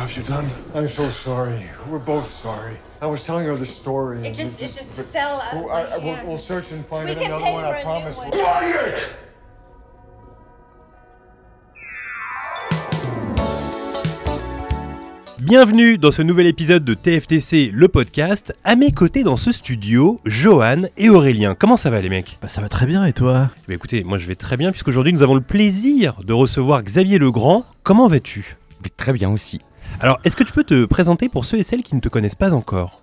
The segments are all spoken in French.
Have you done? I'm so sorry. We're both sorry. I was telling her the story. It just, it just fell out of We'll, my I, I- we'll, hand. we'll search and find We it can another pay one. for I a new promise. one. Quiet! Bienvenue dans ce nouvel épisode de TFTC, le podcast. À mes côtés dans ce studio, Johan et Aurélien. Comment ça va les mecs? Bah ça va très bien et toi? Bah écoutez, moi je vais très bien puisqu'aujourd'hui nous avons le plaisir de recevoir Xavier Legrand. Comment vas-tu? Mais très bien aussi. Alors, est-ce que tu peux te présenter pour ceux et celles qui ne te connaissent pas encore?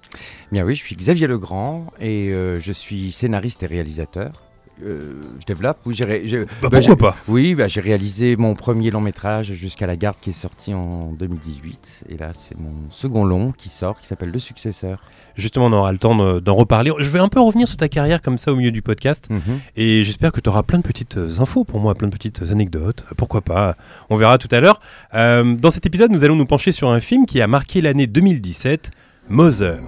Bien oui, je suis Xavier Legrand et euh, je suis scénariste et réalisateur. Euh, je développe, oui, j'ai, Bah bah, pourquoi pas? Oui, bah, j'ai réalisé mon premier long métrage jusqu'à la garde qui est sorti en 2018 et là c'est mon second long qui sort qui s'appelle Le Successeur. Justement, on aura le temps de- d'en reparler. Je vais un peu revenir sur ta carrière comme ça au milieu du podcast. Mhm. Et j'espère que tu auras plein de petites euh, infos pour moi, plein de petites anecdotes. Pourquoi pas? On verra tout à l'heure. Euh, dans cet épisode, nous allons nous pencher sur un film qui a marqué l'année 2017, Mother.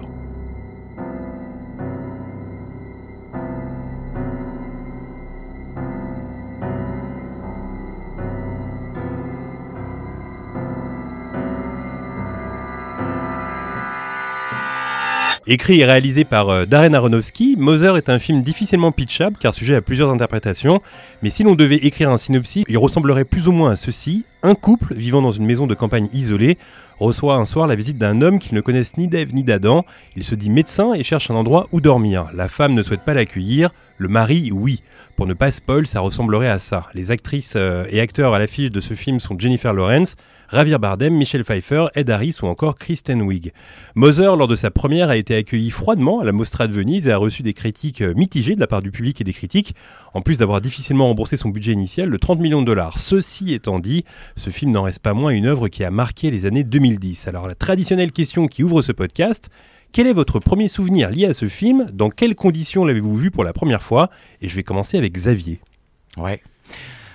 Écrit et réalisé par euh, Darren Aronofsky, Mother est un film difficilement pitchable car sujet à plusieurs interprétations. Mais si l'on devait écrire un synopsis, il ressemblerait plus ou moins à ceci. Un couple vivant dans une maison de campagne isolée reçoit un soir la visite d'un homme qu'ils ne connaissent ni d'Ève ni d'Adam. Il se dit médecin et cherche un endroit où dormir. La femme ne souhaite pas l'accueillir, le mari oui. Pour ne pas spoil, ça ressemblerait à ça. Les actrices euh, et acteurs à l'affiche de ce film sont Jennifer Lawrence, Javier Bardem, Michelle Pfeiffer, Ed Harris ou encore Kristen Wiig. Mother, lors de sa première, a été accueilli froidement à la Mostra de Venise et a reçu des critiques euh, mitigées de la part du public et des critiques, en plus d'avoir difficilement remboursé son budget initial de 30 millions de dollars. Ceci étant dit, ce film n'en reste pas moins une œuvre qui a marqué les années 2010. Alors la traditionnelle question qui ouvre ce podcast, quel est votre premier souvenir lié à ce film? Dans quelles conditions l'avez-vous vu pour la première fois? Et je vais commencer avec Xavier. Ouais.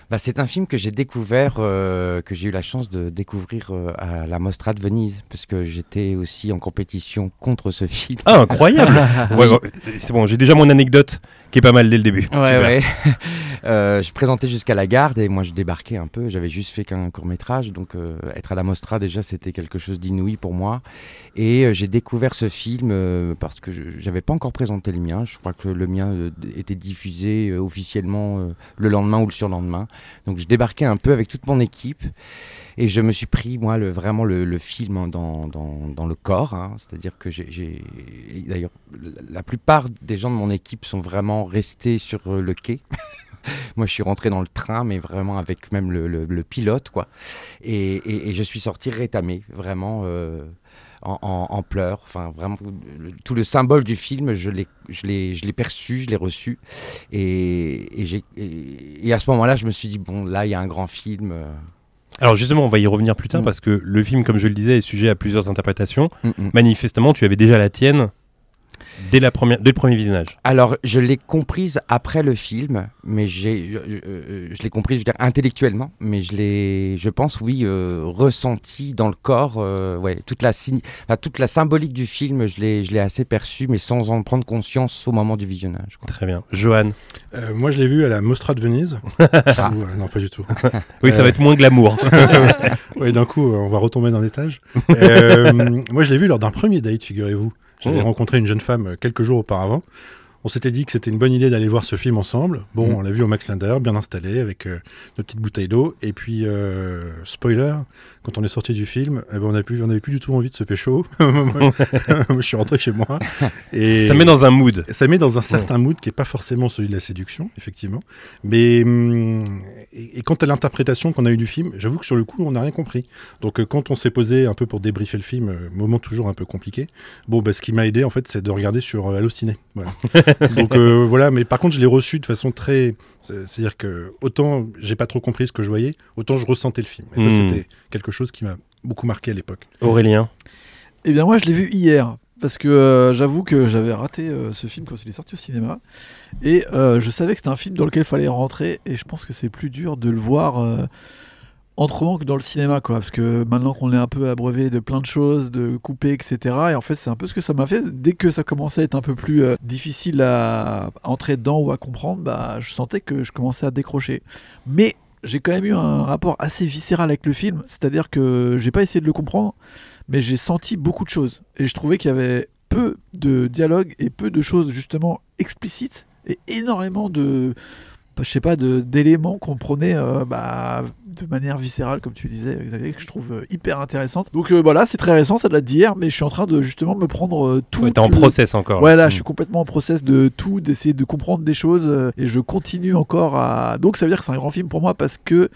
Bah, c'est un film que j'ai découvert, euh, que j'ai eu la chance de découvrir euh, à la Mostra de Venise, parce que j'étais aussi en compétition contre ce film. Ah, incroyable Ouais, ouais, C'est bon, j'ai déjà mon anecdote qui est pas mal dès le début. Ouais, ouais. Euh, je présentais jusqu'à la garde et moi je débarquais un peu. J'avais juste fait qu'un court métrage, donc euh, être à la Mostra déjà c'était quelque chose d'inouï pour moi. Et euh, j'ai découvert ce film euh, parce que je n'avais pas encore présenté le mien. Je crois que le mien euh, était diffusé euh, officiellement euh, le lendemain ou le surlendemain. Donc je débarquais un peu avec toute mon équipe. Et je me suis pris, moi, le, vraiment le, film dans, le corps. hein. C'est-à-dire que j'ai- D'ailleurs, la- plupart des gens de mon équipe sont vraiment restés sur le quai. Moi, je suis rentré dans le train, mais vraiment avec même le, pilote, quoi. Et je suis sorti rétamé, vraiment euh, en, en- en pleurs. Enfin, vraiment, le- tout le symbole du film, je l'ai, je l'ai, je l'ai perçu, je l'ai reçu. Et, et, j'ai- et- et à ce moment-là, je me suis dit, bon, là, il y a un grand film. euh, Alors justement, on va y revenir plus tard Mm. parce que le film, comme je le disais, est sujet à plusieurs interprétations. mm, mm. Manifestement, tu avais déjà la tienne dès, la première, dès le premier visionnage. Alors, je l'ai comprise après le film, mais j'ai, je, je- euh, je l'ai comprise, je veux dire, intellectuellement, mais je l'ai, je pense, oui, euh, ressenti dans le corps, euh, ouais, toute la, enfin, toute la symbolique du film, je l'ai, je l'ai assez perçu, mais sans en prendre conscience au moment du visionnage. quoi. Très bien. Johan. Euh, Moi je l'ai vu à la Mostra de Venise. Ah. Euh, non pas du tout. Oui, ça Euh, va être moins glamour. Ouais d'un coup on va retomber d'un étage. Euh, moi je l'ai vu lors d'un premier date figurez-vous. J'avais Oh. rencontré une jeune femme euh, quelques jours auparavant. On s'était dit que c'était une bonne idée d'aller voir ce film ensemble. Bon, Mm. on l'a vu au Max Linder, bien installé, avec euh, nos petites bouteilles d'eau. Et puis, euh, spoiler, quand on est sorti du film, eh ben, on n'avait plus, on avait plus du tout envie de se pécho. Moi, je suis rentré chez moi. Et Ça met dans un mood. ça met dans un certain mood qui est pas forcément celui de la séduction, effectivement. Mais hum, et, et, quant à l'interprétation qu'on a eue du film, j'avoue que sur le coup, on n'a rien compris. Donc euh, quand on s'est posé un peu pour débriefer le film, euh, moment toujours un peu compliqué, bon, bah, ce qui m'a aidé, en fait, c'est de regarder sur euh, Allociné. Voilà. Donc voilà, mais par contre, je l'ai reçu de façon très... C'est-à-dire que autant j'ai pas trop compris ce que je voyais, autant je ressentais le film. Et ça, Hmm. c'était quelque chose qui m'a beaucoup marqué à l'époque. Aurélien Eh bien, moi, je l'ai vu hier. Parce que euh, j'avoue que j'avais raté euh, ce film quand il est sorti au cinéma. Et euh, je savais que c'était un film dans lequel il fallait rentrer. Et je pense que c'est plus dur de le voir euh, autrement que dans le cinéma. Quoi, parce que maintenant qu'on est un peu abreuvé de plein de choses, de couper, etc. Et en fait, c'est un peu ce que ça m'a fait. Dès que ça commençait à être un peu plus euh, difficile à entrer dedans ou à comprendre, bah, je sentais que je commençais à décrocher. Mais j'ai quand même eu un rapport assez viscéral avec le film. C'est-à-dire que j'ai pas essayé de le comprendre mais j'ai senti beaucoup de choses. Et je trouvais qu'il y avait peu de dialogue et peu de choses justement explicites et énormément de, je sais pas, de- d'éléments qu'on prenait euh, bah, de manière viscérale, comme tu disais, Xavier, que je trouve euh, hyper intéressante. Donc euh, voilà, c'est très récent, ça date d'hier, mais je suis en train de justement me prendre tout. Ouais, T'es en le- process encore. Ouais, là, Mm. je suis complètement en process de tout, d'essayer de comprendre des choses, et je continue encore à. Donc, ça veut dire que c'est un grand film pour moi parce que,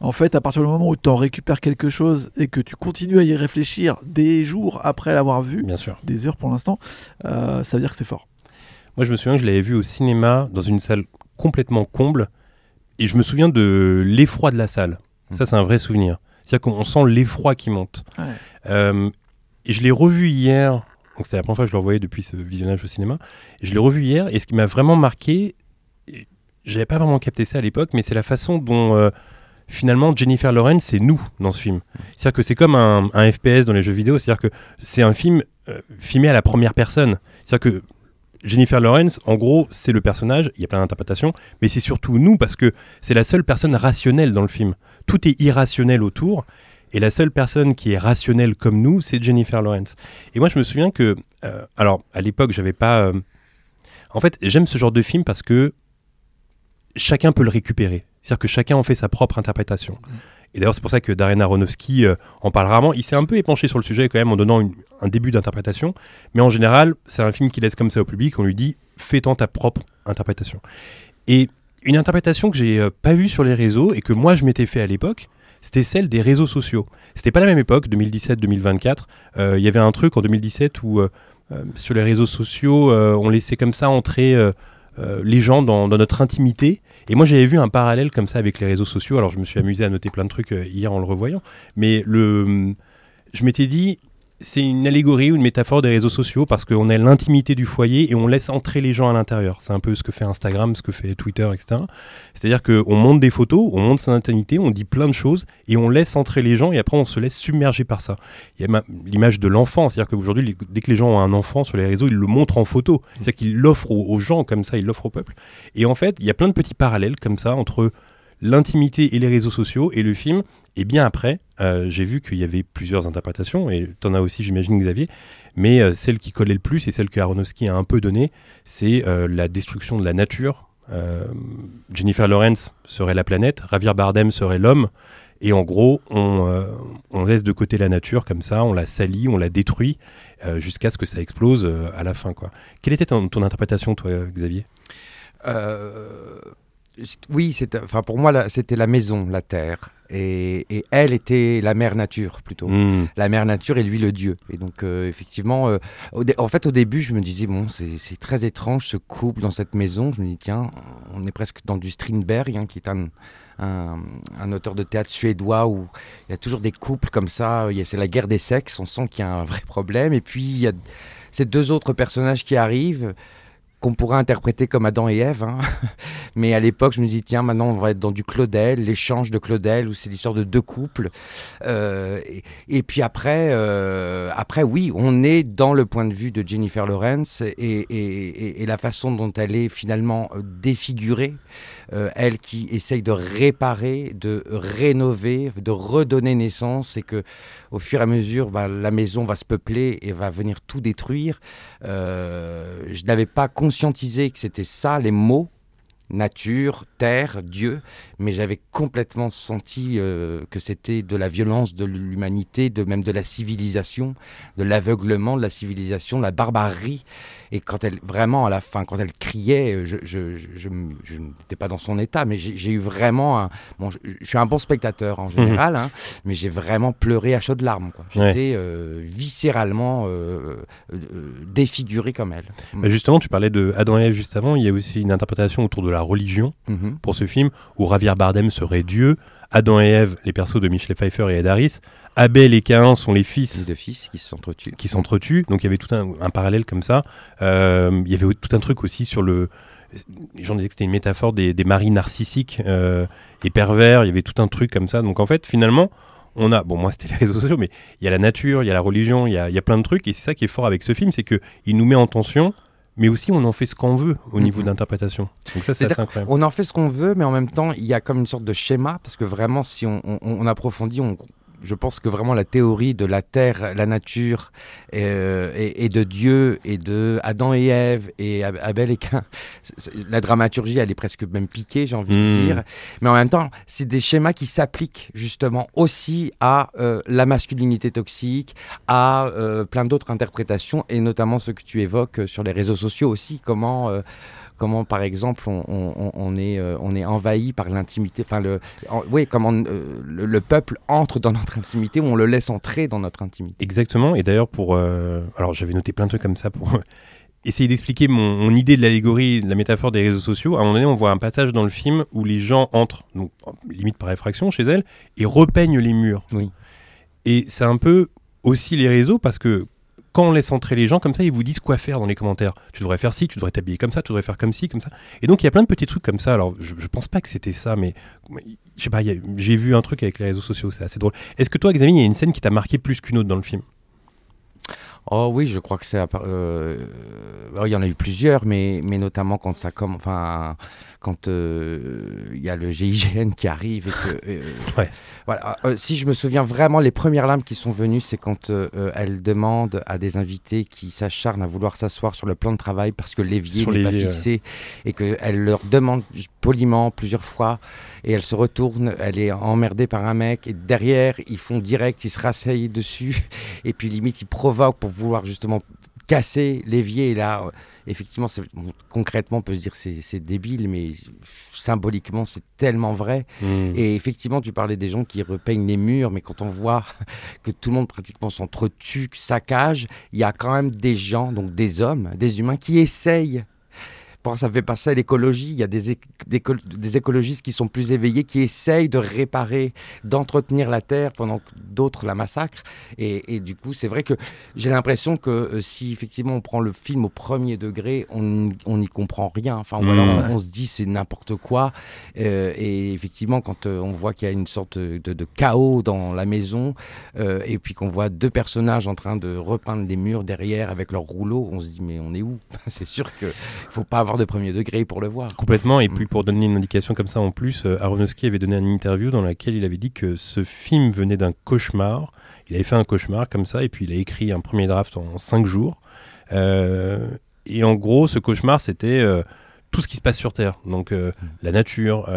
en fait, à partir du moment où tu en récupères quelque chose et que tu continues à y réfléchir des jours après l'avoir vu, Bien sûr. des heures pour l'instant, ça veut dire que c'est fort. Moi, je me souviens que je l'avais vu au cinéma dans une salle complètement comble. Et je me souviens de l'effroi de la salle. Ça, c'est un vrai souvenir. C'est-à-dire qu'on sent l'effroi qui monte. Ouais. Euh, et je l'ai revu hier. Donc, c'était la première fois que je le revoyais depuis ce visionnage au cinéma. Et je l'ai revu hier. Et ce qui m'a vraiment marqué, j'avais pas vraiment capté ça à l'époque, mais c'est la façon dont. euh, Finalement, Jennifer Lawrence, c'est nous dans ce film. C'est-à-dire que c'est comme un, un FPS dans les jeux vidéo. C'est-à-dire que c'est un film euh, filmé à la première personne. C'est-à-dire que Jennifer Lawrence, en gros, c'est le personnage, il y a plein d'interprétations, mais c'est surtout nous parce que c'est la seule personne rationnelle dans le film. Tout est irrationnel autour, et la seule personne qui est rationnelle comme nous, c'est Jennifer Lawrence. Et moi, je me souviens que, euh, alors, à l'époque, j'avais pas. euh, En fait, j'aime ce genre de film parce que chacun peut le récupérer. C'est-à-dire que chacun en fait sa propre interprétation. Et d'ailleurs, c'est pour ça que Darren Aronofsky euh, en parle rarement. Il s'est un peu épanché sur le sujet quand même en donnant un début d'interprétation. Mais en général, c'est un film qui laisse comme ça au public. On lui dit fais-en ta propre interprétation. Et une interprétation que j'ai euh, pas vue sur les réseaux et que moi je m'étais fait à l'époque, c'était celle des réseaux sociaux. C'était pas la même époque, 2017-2024. Euh, Il y avait un truc en 2017 où euh, sur les réseaux sociaux, on laissait comme ça entrer les gens dans notre intimité. Et moi j'avais vu un parallèle comme ça avec les réseaux sociaux. Alors je me suis amusé à noter plein de trucs euh, hier en le revoyant. Mais le, je m'étais dit, c'est une allégorie ou une métaphore des réseaux sociaux parce qu'on a l'intimité du foyer et on laisse entrer les gens à l'intérieur. C'est un peu ce que fait Instagram, ce que fait Twitter, etc. C'est-à-dire qu'on monte des photos, on monte son intimité, on dit plein de choses et on laisse entrer les gens et après on se laisse submerger par ça. Il y a ma- l'image de l'enfant, c'est-à-dire qu'aujourd'hui, dès que les gens ont un enfant sur les réseaux, ils le montrent en photo. C'est-à-dire qu'ils l'offrent aux gens comme ça, ils l'offrent au peuple. Et en fait, il y a plein de petits parallèles comme ça entre l'intimité et les réseaux sociaux et le film. Et bien après, euh, j'ai vu qu'il y avait plusieurs interprétations, et tu en as aussi, j'imagine, Xavier, mais euh, celle qui collait le plus et celle que Aronofsky a un peu donnée, c'est euh, la destruction de la nature. Jennifer Lawrence serait la planète, Javier Bardem serait l'homme, et en gros, on, on laisse de côté la nature comme ça, on la salit, on la détruit, jusqu'à ce que ça explose à la fin. Quoi. Quelle était ton, ton interprétation, toi, Xavier? Oui, enfin pour moi, c'était la maison, la terre, et, et elle était la mère nature plutôt. Hmm. La mère nature et lui le dieu. Et donc euh, effectivement, euh, en fait au début, je me disais bon, c'est très étrange ce couple dans cette maison. Je me dis tiens, on est presque dans du Strindberg, hein, qui est un, un, un auteur de théâtre suédois où il y a toujours des couples comme ça. C'est la guerre des sexes. On sent qu'il y a un vrai problème. Et puis il y a ces deux autres personnages qui arrivent qu'on pourrait interpréter comme Adam et Ève. hein. Mais à l'époque, je me dis, tiens, maintenant, on va être dans du Claudel, l'échange de Claudel, où c'est l'histoire de deux couples. Euh, et, puis après, euh, après, oui, on est dans le point de vue de Jennifer Lawrence et, et- et- et la façon dont elle est finalement euh, défigurée. Euh, elle qui essaye de réparer, de rénover, de redonner naissance et que au fur et à mesure, bah, la maison va se peupler et va venir tout détruire. Euh, je n'avais pas conscientisé que c'était ça, les mots. Nature, terre, Dieu, mais j'avais complètement senti euh, que c'était de la violence de l'humanité, de même de la civilisation, de l'aveuglement de la civilisation, de la barbarie. Et quand elle, vraiment à la fin, quand elle criait, je, je, je, je n'étais pas dans son état, mais j'ai eu vraiment un. Bon, je, suis un bon spectateur en général, hein, mais j'ai vraiment pleuré à chaudes larmes. J'étais euh, viscéralement euh, euh, défiguré comme elle. Bah, justement, tu parlais de Adam et Ève juste avant. Il y a aussi une interprétation autour de la religion Mhm. pour ce film où Javier Bardem serait Dieu. Adam et Ève, les persos de Michel Pfeiffer et Ed Harris. Abel et Caïn sont les Les fils deux fils qui s'entretuent. qui s'entretuent. Donc il y avait tout un, un parallèle comme ça. Euh, il y avait tout un truc aussi sur le. Les gens disaient que c'était une métaphore des, des maris narcissiques euh, et pervers. Il y avait tout un truc comme ça. Donc en fait, finalement, on a. Bon, moi c'était les réseaux sociaux, mais il y a la nature, il y a la religion, il y a, y a plein de trucs. Et c'est ça qui est fort avec ce film, c'est que il nous met en tension. Mais aussi, on en fait ce qu'on veut au niveau Mhm. de l'interprétation. Donc ça, c'est incroyable. On en fait ce qu'on veut, mais en même temps, il y a comme une sorte de schéma, parce que vraiment, si on, on- on approfondit, on- je pense que vraiment la théorie de la terre, la nature, euh, et, et de Dieu, et de Adam et Ève, et Ab- Abel et Cain, la dramaturgie, elle est presque même piquée, j'ai envie de dire. Mais en même temps, c'est des schémas qui s'appliquent justement aussi à euh, la masculinité toxique, à euh, plein d'autres interprétations, et notamment ce que tu évoques sur les réseaux sociaux aussi, comment... comment par exemple on, on- on- on est, euh, on est envahi par l'intimité, enfin le, en- oui, comment euh, le, le peuple entre dans notre intimité ou on le laisse entrer dans notre intimité. Exactement. Et d'ailleurs, pour. euh, alors, j'avais noté plein de trucs comme ça pour essayer d'expliquer mon, mon idée de l'allégorie, de la métaphore des réseaux sociaux. À un moment donné, on voit un passage dans le film où les gens entrent, donc limite par effraction chez elle, et repeignent les murs. Oui. Et c'est un peu aussi les réseaux parce que. Quand on laisse entrer les gens comme ça, ils vous disent quoi faire dans les commentaires. Tu devrais faire ci, tu devrais t'habiller comme ça, tu devrais faire comme ci, comme ça. Et donc il y a plein de petits trucs comme ça. Alors je, pense pas que c'était ça, mais je sais pas. J'ai vu un truc avec les réseaux sociaux, c'est assez drôle. Est-ce que toi, Xavier, il y a une scène qui t'a marqué plus qu'une autre dans le film? Oh oui, je crois que c'est. euh, euh, il y en a eu plusieurs, mais, mais notamment quand ça comme, enfin, quand euh, il y a le GIGN qui arrive et que. euh, Ouais. Voilà. si je me souviens vraiment, les premières larmes qui sont venues, c'est quand elle demande à des invités qui s'acharnent à vouloir s'asseoir sur le plan de travail parce que l'évier n'est pas fixé et qu'elle leur demande poliment plusieurs fois et elle se retourne, elle est emmerdée par un mec et derrière ils font direct, ils se rasseyent dessus et puis limite ils provoquent pour vouloir justement casser l'évier et là euh, effectivement bon, concrètement on peut se dire c'est c'est débile mais symboliquement c'est tellement vrai Hmm. et effectivement tu parlais des gens qui repeignent les murs mais quand on voit que tout le monde pratiquement s'entretue saccage il y a quand même des gens donc des hommes des humains qui essayent Bon, ça fait passer à l'écologie. Il y a des, éc- des, écolo- des écologistes qui sont plus éveillés, qui essayent de réparer, d'entretenir la terre pendant que d'autres la massacrent. Et, et du coup, c'est vrai que j'ai l'impression que euh, si effectivement on prend le film au premier degré, on n'y comprend rien. Enfin, Mmh. alors on, on se dit c'est n'importe quoi. Euh, et effectivement, quand euh, on voit qu'il y a une sorte de, de chaos dans la maison, et puis qu'on voit deux personnages en train de repeindre les murs derrière avec leur rouleau, on se dit mais on est où? C'est sûr qu'il faut pas avoir de premier degré pour le voir. Complètement. Et puis pour donner une indication comme ça en plus, euh, Aronofsky avait donné une interview dans laquelle il avait dit que ce film venait d'un cauchemar. Il avait fait un cauchemar comme ça et puis il a écrit un premier draft en cinq jours. Euh, et en gros, ce cauchemar, c'était euh, tout ce qui se passe sur Terre. Donc euh, la nature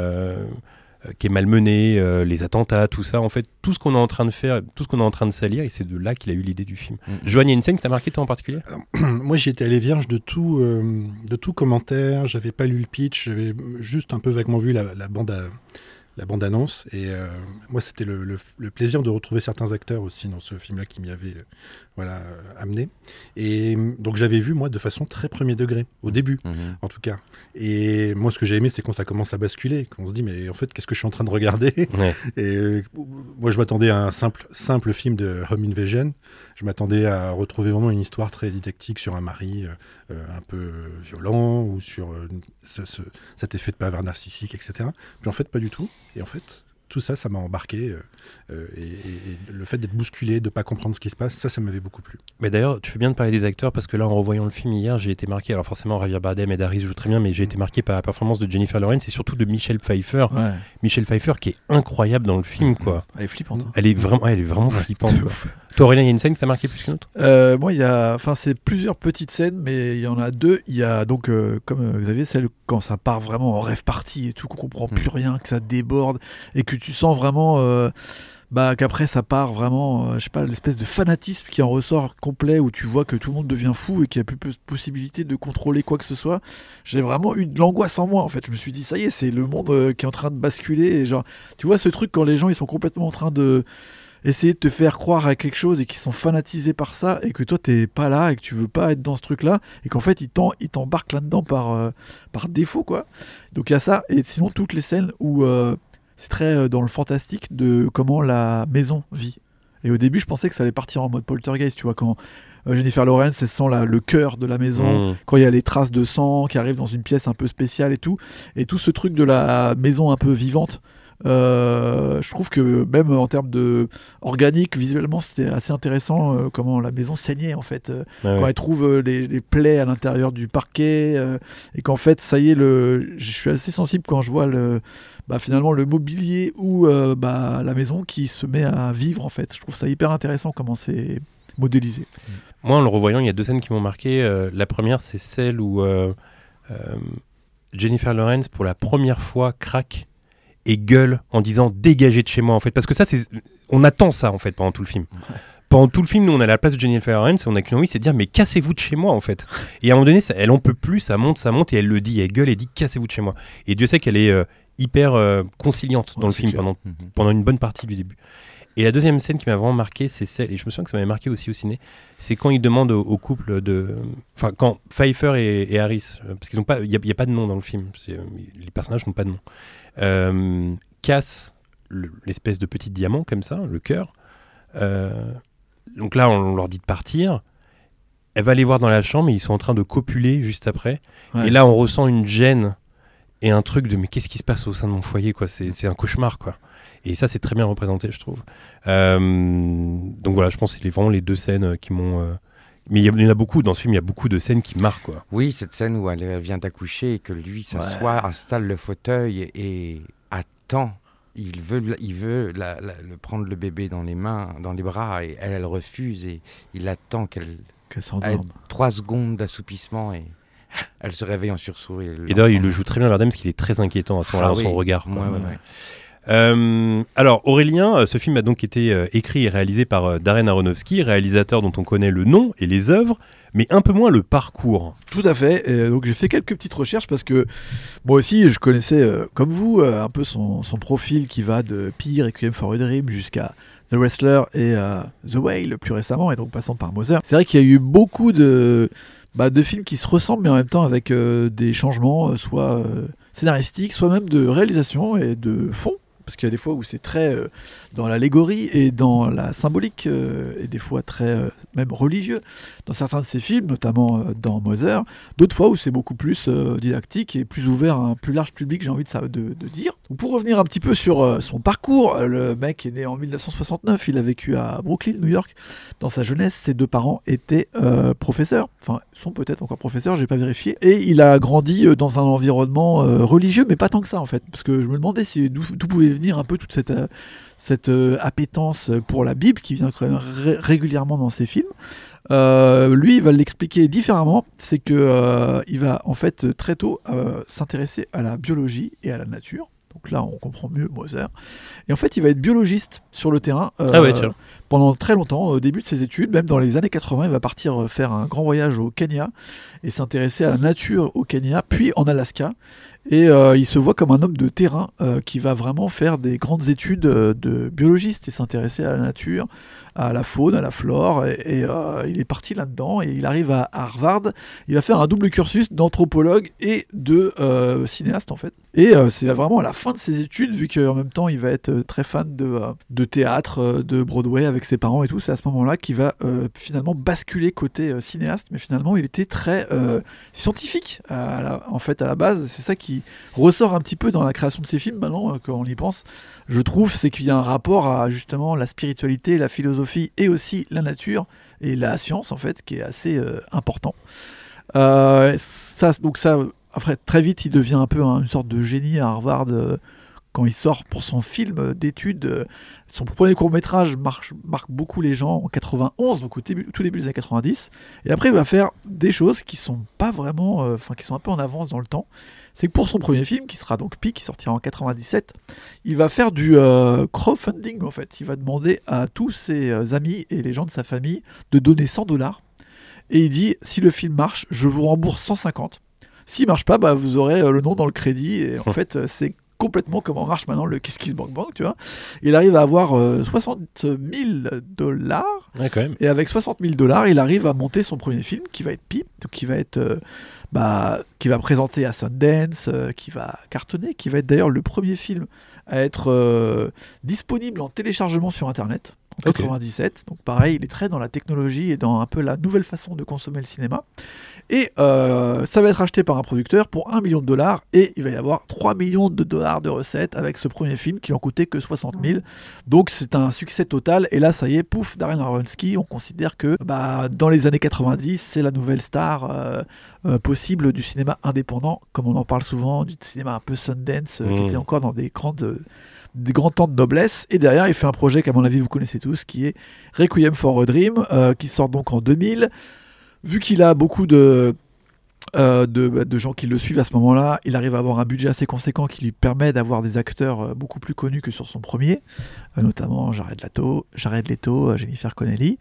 qui est malmenée, euh, les attentats, tout ça. En fait, tout ce qu'on est en train de faire, tout ce qu'on est en train de salir. Et c'est de là qu'il a eu l'idée du film. Mm. Joanne, il y a une scène qui t'a marqué toi en particulier? Moi, j'y étais allé vierge de tout, euh, de tout commentaire. J'avais pas lu le pitch. J'avais juste un peu vaguement vu la, la bande, à- la bande annonce. Et euh, moi, c'était le, le- le plaisir de retrouver certains acteurs aussi dans ce film-là qui m'y avait euh, voilà euh, amené. Et donc, j'avais vu moi de façon très premier degré au début. Mhm. En tout cas. Et moi, ce que j'ai aimé, c'est quand ça commence à basculer, qu'on se dit, mais en fait, qu'est-ce que je suis en train de regarder? Ouais. Et euh, moi, je m'attendais à un simple, simple film de Home Invasion. Je m'attendais à retrouver vraiment une histoire très didactique sur un mari un peu violent ou sur ce- ce- cet effet de pervers narcissique, etc. Puis en fait, pas du tout. Et en fait, tout ça, ça m'a embarqué. euh, euh, et, et- et le fait d'être bousculé, de pas comprendre ce qui se passe, ça, ça m'avait beaucoup plu. Mais d'ailleurs, tu fais bien de parler des acteurs parce que là, en revoyant le film hier, j'ai été marqué. Alors forcément, Javier Bardem et Daris jouent très bien, mais j'ai été marqué par la performance de Jennifer Lawrence et surtout de Michelle Pfeiffer. Ouais. Michelle Pfeiffer qui est incroyable dans le film, quoi. Elle est flippante. hein. Elle est vraiment, elle est vraiment flippante. quoi. Toi, Aurélien, il y a une scène qui t'a marqué plus qu'une autre? Euh, moi, il y a, enfin, c'est plusieurs petites scènes, mais il y en a deux. Il y a donc, euh, comme euh, vous avez celle quand ça part vraiment en rêve party et tout, qu'on comprend plus rien, que ça déborde et que tu sens vraiment, euh, bah, qu'après ça part vraiment, euh, je sais pas, l'espèce de fanatisme qui en ressort complet où tu vois que tout le monde devient fou et qu'il n'y a plus de possibilité de contrôler quoi que ce soit. J'ai vraiment eu de l'angoisse en moi en fait. Je me suis dit, ça y est, c'est le monde euh, qui est en train de basculer. Et genre, tu vois ce truc quand les gens ils sont complètement en train de essayer de te faire croire à quelque chose et qui sont fanatisés par ça et que toi t'es pas là et que tu veux pas être dans ce truc là et qu'en fait ils t'en- ils t'embarquent là-dedans par, euh, par défaut quoi. Donc il y a ça et sinon toutes les scènes où euh, c'est très euh, dans le fantastique de comment la maison vit. Et au début je pensais que ça allait partir en mode poltergeist, tu vois, quand Jennifer Lawrence elle sent la- le cœur de la maison, Mmh. quand il y a les traces de sang qui arrivent dans une pièce un peu spéciale et tout, et tout ce truc de la maison un peu vivante. Euh, je trouve que même en termes de organique, visuellement, c'était assez intéressant euh, comment la maison saignait en fait. euh, Ouais, quand ouais. elle trouve les, les plaies à l'intérieur du parquet et qu'en fait, ça y est, le, je suis assez sensible quand je vois le, bah, finalement le mobilier ou euh, bah, la maison qui se met à vivre en fait. Je trouve ça hyper intéressant comment c'est modélisé. Moi, en le revoyant, il y a deux scènes qui m'ont marqué. Euh, la première, c'est celle où euh, Jennifer Lawrence, pour la première fois, craque et gueule en disant dégagez de chez moi en fait parce que ça c'est on attend ça en fait pendant tout le film pendant tout le film nous on est à la place de Jennifer Lawrence et on a qu'une envie c'est de dire mais cassez-vous de chez moi en fait et à un moment donné ça, elle en peut plus ça monte ça monte et elle le dit elle gueule et dit cassez-vous de chez moi et Dieu sait qu'elle est euh, hyper euh, conciliante dans le film clair. pendant Mhm. pendant une bonne partie du début. Et la deuxième scène qui m'a vraiment marqué, c'est celle, et je me souviens que ça m'avait marqué aussi au ciné, c'est quand il demande au, au couple de. Enfin, quand Pfeiffer et, et Harris, euh, parce qu'ils ont pas. Il n'y a, il y a pas de nom dans le film, les personnages n'ont pas de nom, euh, cassent le- l'espèce de petit diamant comme ça, le cœur. Euh, donc là, on leur dit de partir. Elle va les voir dans la chambre et ils sont en train de copuler juste après. Ouais. Et là, on ressent une gêne et un truc de mais qu'est-ce qui se passe au sein de mon foyer quoi? C'est un cauchemar quoi. Et ça, c'est très bien représenté, je trouve. Euh, donc voilà, je pense que c'est les- vraiment les deux scènes qui m'ont. euh, Mais il y, en a beaucoup dans ce film, il y a beaucoup de scènes qui marquent quoi. Oui, cette scène où elle vient d'accoucher et que lui s'assoit, installe le fauteuil et, attend. Il veut, il veut la- la- le prendre le bébé dans les mains, dans les bras, et elle, elle refuse et il attend qu'elle Qu'elle ait s'endorme. trois secondes d'assoupissement et elle se réveille en sursaut. Et, Et d'ailleurs, il le joue très bien, Bardem, parce qu'il est très inquiétant à ce moment-là Ah dans son regard. quoi. Ouais, ouais, ouais. Euh, alors Aurélien, euh, ce film a donc été euh, écrit et réalisé par Darren Aronofsky, réalisateur dont on connaît le nom et les œuvres, mais un peu moins le parcours. Tout à fait. Et donc j'ai fait quelques petites recherches parce que moi aussi je connaissais, comme vous, un peu son, profil qui va de Pire, Requiem for a Dream jusqu'à The Wrestler et The Whale plus récemment, et donc passant par Moser. C'est vrai qu'il y a eu beaucoup de, bah, films qui se ressemblent, mais en même temps avec des changements, soit scénaristiques, soit même de réalisation et de fond. Parce qu'il y a des fois où c'est très euh, dans l'allégorie et dans la symbolique, euh, et des fois très euh, même religieux dans certains de ses films, notamment dans Moser. D'autres fois où c'est beaucoup plus didactique et plus ouvert à un plus large public, j'ai envie de dire. Pour revenir un petit peu sur euh, son parcours, euh, le mec est né en 1969, il a vécu à Brooklyn, New York. Dans sa jeunesse, ses deux parents étaient euh, professeurs, enfin sont peut-être encore professeurs, j'ai pas vérifié. Et il a grandi dans un environnement religieux, mais pas tant que ça en fait, parce que je me demandais si- d'où pouvait venir un peu toute cette, appétence pour la Bible qui vient quand même ré- régulièrement dans ses films. Lui, il va l'expliquer différemment. C'est que euh, il va en fait très tôt s'intéresser à la biologie et à la nature. Donc là, on comprend mieux Moser. Et en fait, il va être biologiste sur le terrain euh, Ah ouais, pendant très longtemps. Au début de ses études, même dans les années 80, il va partir euh, faire un grand voyage au Kenya et s'intéresser à la nature au Kenya, puis en Alaska. Et euh, il se voit comme un homme de terrain euh, qui va vraiment faire des grandes études euh, de biologiste et s'intéresser à la nature, à la faune, à la flore. Et, il est parti là-dedans et il arrive à Harvard. Il va faire un double cursus d'anthropologue et de cinéaste en fait. Et c'est vraiment à la fin de ses études, vu qu'en même temps il va être très fan de, de théâtre, de Broadway avec ses parents et tout. C'est à ce moment-là qu'il va finalement basculer côté cinéaste. Mais finalement, il était très scientifique en fait à la base. C'est ça qui ressort un petit peu dans la création de ces films maintenant euh, quand on y pense. Je trouve c'est qu'il y a un rapport à justement la spiritualité, la philosophie et aussi la nature et la science en fait qui est assez euh, important. Euh, ça, donc ça, après très vite il devient un peu un- une sorte de génie à Harvard. Quand il sort pour son film d'études. euh, Son premier court métrage marche, marque beaucoup les gens en 91, donc au début, tout début des années 90. Et après, il va faire des choses qui sont pas vraiment, euh, enfin qui sont un peu en avance dans le temps. C'est que pour son premier film, qui sera donc Pi, qui sortira en 97, il va faire du euh, crowdfunding en fait. Il va demander à tous ses amis et les gens de sa famille de donner 100 dollars. Et il dit si le film marche, je vous rembourse 150. S'il marche pas, bah, vous aurez le nom dans le crédit. Et en fait, euh, c'est complètement comment marche maintenant le Kiss Kiss Bank Bank, tu vois. Il arrive à avoir euh, 60 000 dollars. Ouais, quand même. Et avec 60 000 dollars, il arrive à monter son premier film qui va être Pi, donc qui va être, euh, bah, qui va présenter à Sundance, euh, qui va cartonner, qui va être d'ailleurs le premier film à être euh, disponible en téléchargement sur Internet en Ok. 97. Donc pareil, il est très dans la technologie et dans un peu la nouvelle façon de consommer le cinéma. Et euh, ça va être acheté par un producteur pour 1 million de dollars et il va y avoir 3 millions de dollars de recettes avec ce premier film qui en coûtait que 60 000. Donc c'est un succès total et là ça y est, pouf, Darren Aronofsky, on considère que bah, dans les années 90 c'est la nouvelle star euh, euh, possible du cinéma indépendant, comme on en parle souvent, du cinéma un peu Sundance qui Mmh. était encore dans des grandes des grands temps de noblesse. Et derrière, il fait un projet qu'à mon avis, vous connaissez tous, qui est Requiem for a Dream, euh, qui sort donc en 2000. Vu qu'il a beaucoup de, euh, bah, de gens qui le suivent à ce moment-là, il arrive à avoir un budget assez conséquent qui lui permet d'avoir des acteurs euh, beaucoup plus connus que sur son premier, euh, notamment Jared Leto, Jared Leto Jennifer Connelly.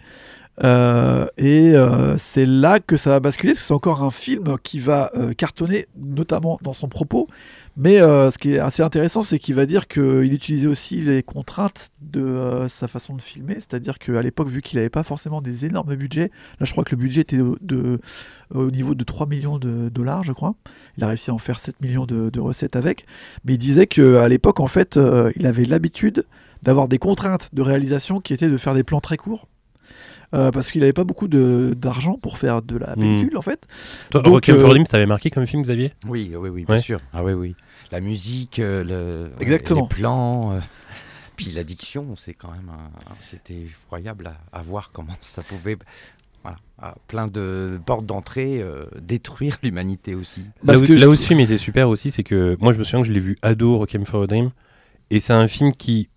Et c'est là que ça va basculer, parce que c'est encore un film qui va cartonner, notamment dans son propos. Mais euh, ce qui est assez intéressant, c'est qu'il va dire qu'il utilisait aussi les contraintes de euh, sa façon de filmer. C'est-à-dire qu'à l'époque, vu qu'il n'avait pas forcément des énormes budgets, là je crois que le budget était au niveau de 3 millions de dollars, je crois. Il a réussi à en faire 7 millions de, de recettes avec. Mais il disait qu'à l'époque, en fait, euh, il avait l'habitude d'avoir des contraintes de réalisation qui étaient de faire des plans très courts. Euh, parce qu'il n'avait pas beaucoup de- d'argent pour faire de la Mm. pellicule en fait. Toi, Donc, Requiem for euh, a Dream, t'avais marqué comme film, Xavier? Oui, oui, oui, bien Ouais. sûr. Ah oui, oui. La musique, euh, le, Exactement. les plans, euh, puis l'addiction, c'est quand même, c'était effroyable à, à voir comment ça pouvait, voilà, à plein de portes d'entrée, euh, détruire l'humanité aussi. Parce là où, là où ce film était super aussi, c'est que moi je me souviens que je l'ai vu ado, Requiem for a Dream, et c'est un film qui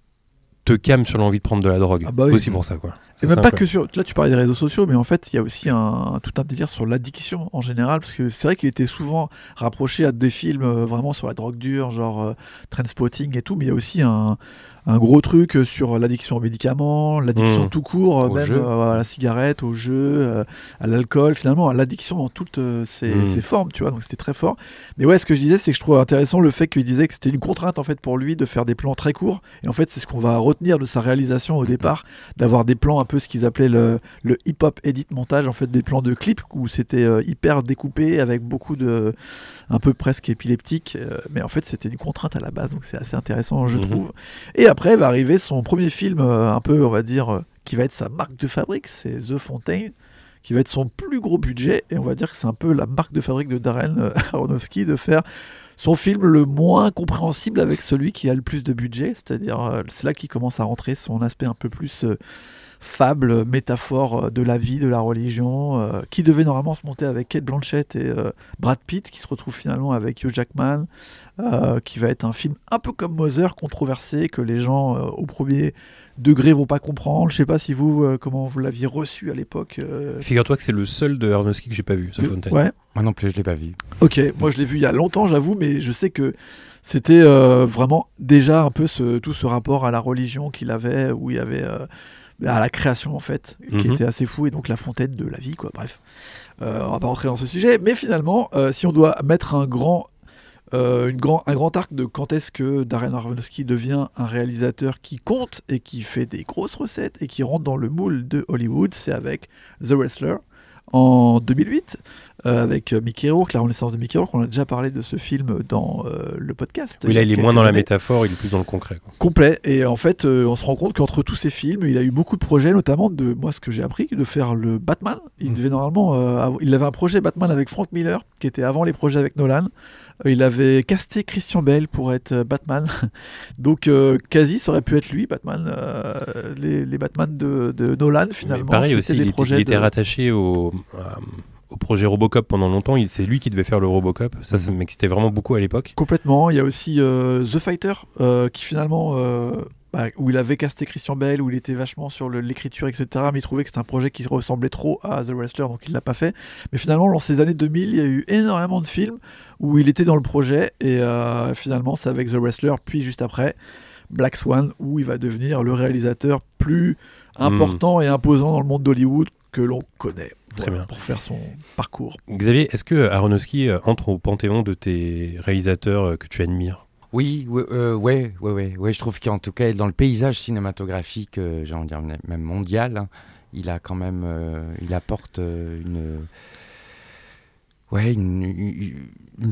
te calme sur l'envie de prendre de la drogue. Ah bah oui. Aussi pour ça, quoi. C'est même pas que sur. Là, tu parlais des réseaux sociaux, mais en fait, il y a aussi un, tout un délire sur l'addiction en général, parce que c'est vrai qu'il était souvent rapproché à des films euh, vraiment sur la drogue dure, genre euh, Trainspotting et tout, mais il y a aussi un, un gros truc euh, sur l'addiction aux médicaments, l'addiction Mmh. tout court, euh, Au même euh, à la cigarette, au jeu, euh, à l'alcool, finalement, à l'addiction dans toutes euh, ses, Mmh. ses formes, tu vois, donc c'était très fort. Mais ouais, ce que je disais, c'est que je trouve intéressant le fait qu'il disait que c'était une contrainte en fait pour lui de faire des plans très courts, et en fait, c'est ce qu'on va retenir de sa réalisation au départ d'avoir des plans un peu ce qu'ils appelaient le, le hip-hop edit montage, en fait des plans de clips où c'était hyper découpé avec beaucoup de un peu presque épileptique, mais en fait c'était une contrainte à la base, donc c'est assez intéressant je Mhm. trouve. Et après va arriver son premier film euh, un peu on va dire euh, qui va être sa marque de fabrique, c'est The Fontaine qui va être son plus gros budget et on va dire que c'est un peu la marque de fabrique de Darren euh, Aronofsky de faire son film le moins compréhensible avec celui qui a le plus de budget, c'est-à-dire c'est là qu'il commence à rentrer son aspect un peu plus fable, métaphore euh, de la vie, de la religion, euh, qui devait normalement se monter avec Kate Blanchett et euh, Brad Pitt, qui se retrouve finalement avec Hugh Jackman, euh, qui va être un film un peu comme Mother, controversé, que les gens euh, au premier degré vont pas comprendre. Je sais pas si vous, euh, comment vous l'aviez reçu à l'époque. euh, Figure-toi que c'est le seul de Aronofsky que j'ai pas vu, The Fountain. Ouais. Moi non plus, je l'ai pas vu. Ok, moi je l'ai vu il y a longtemps, j'avoue, mais je sais que c'était euh, vraiment déjà un peu ce, tout ce rapport à la religion qu'il avait, où il y avait euh, à la création en fait, qui Mhm. était assez fou, et donc la fontaine de la vie, quoi. Bref, Euh, on va pas rentrer dans ce sujet, mais finalement, euh, si on doit mettre un grand, euh, une grand, un grand arc de quand est-ce que Darren Aronofsky devient un réalisateur qui compte et qui fait des grosses recettes et qui rentre dans le moule de Hollywood, c'est avec The Wrestler en 2008 euh, avec Mickey Rourke, la renaissance de Mickey Rourke. On a déjà parlé de ce film dans euh, le podcast. Oui, là, il est moins dans la métaphore, il est plus dans le concret. quoi. Complet. Et en fait, euh, on se rend compte qu'entre tous ces films, il a eu beaucoup de projets, notamment de moi, ce que j'ai appris, de faire le Batman. Il Mm. devait normalement, il avait un projet Batman avec Frank Miller, qui était avant les projets avec Nolan. Euh, il avait casté Christian Bale pour être euh, Batman. Donc, euh, quasi, ça aurait pu être lui, Batman. Euh, les, les Batman de, de Nolan, Mais finalement. pareil c'était aussi, il était, il était de- rattaché au, au projet Robocop pendant longtemps. C'est lui qui devait faire le Robocop. Ça, ça m'excitait vraiment beaucoup à l'époque. Complètement. Il y a aussi The Fighter, qui finalement, où il avait casté Christian Bale, où il était vachement sur l'écriture, etc. Mais il trouvait que c'était un projet qui ressemblait trop à The Wrestler, donc il l'a pas fait. Mais finalement, dans ces années 2000, il y a eu énormément de films où il était dans le projet, et euh, finalement, c'est avec The Wrestler, puis juste après, Black Swan, où il va devenir le réalisateur plus important et imposant dans le monde d'Hollywood que l'on connaît. Très bien. Pour faire son parcours. Xavier, est-ce que Aronofsky euh, entre au panthéon de tes réalisateurs euh, que tu admires? Oui, euh, ouais, ouais, ouais, ouais, je trouve qu'en tout cas, dans le paysage cinématographique, euh, dire même mondial, hein, il a quand même, euh, il apporte une, ouais, une,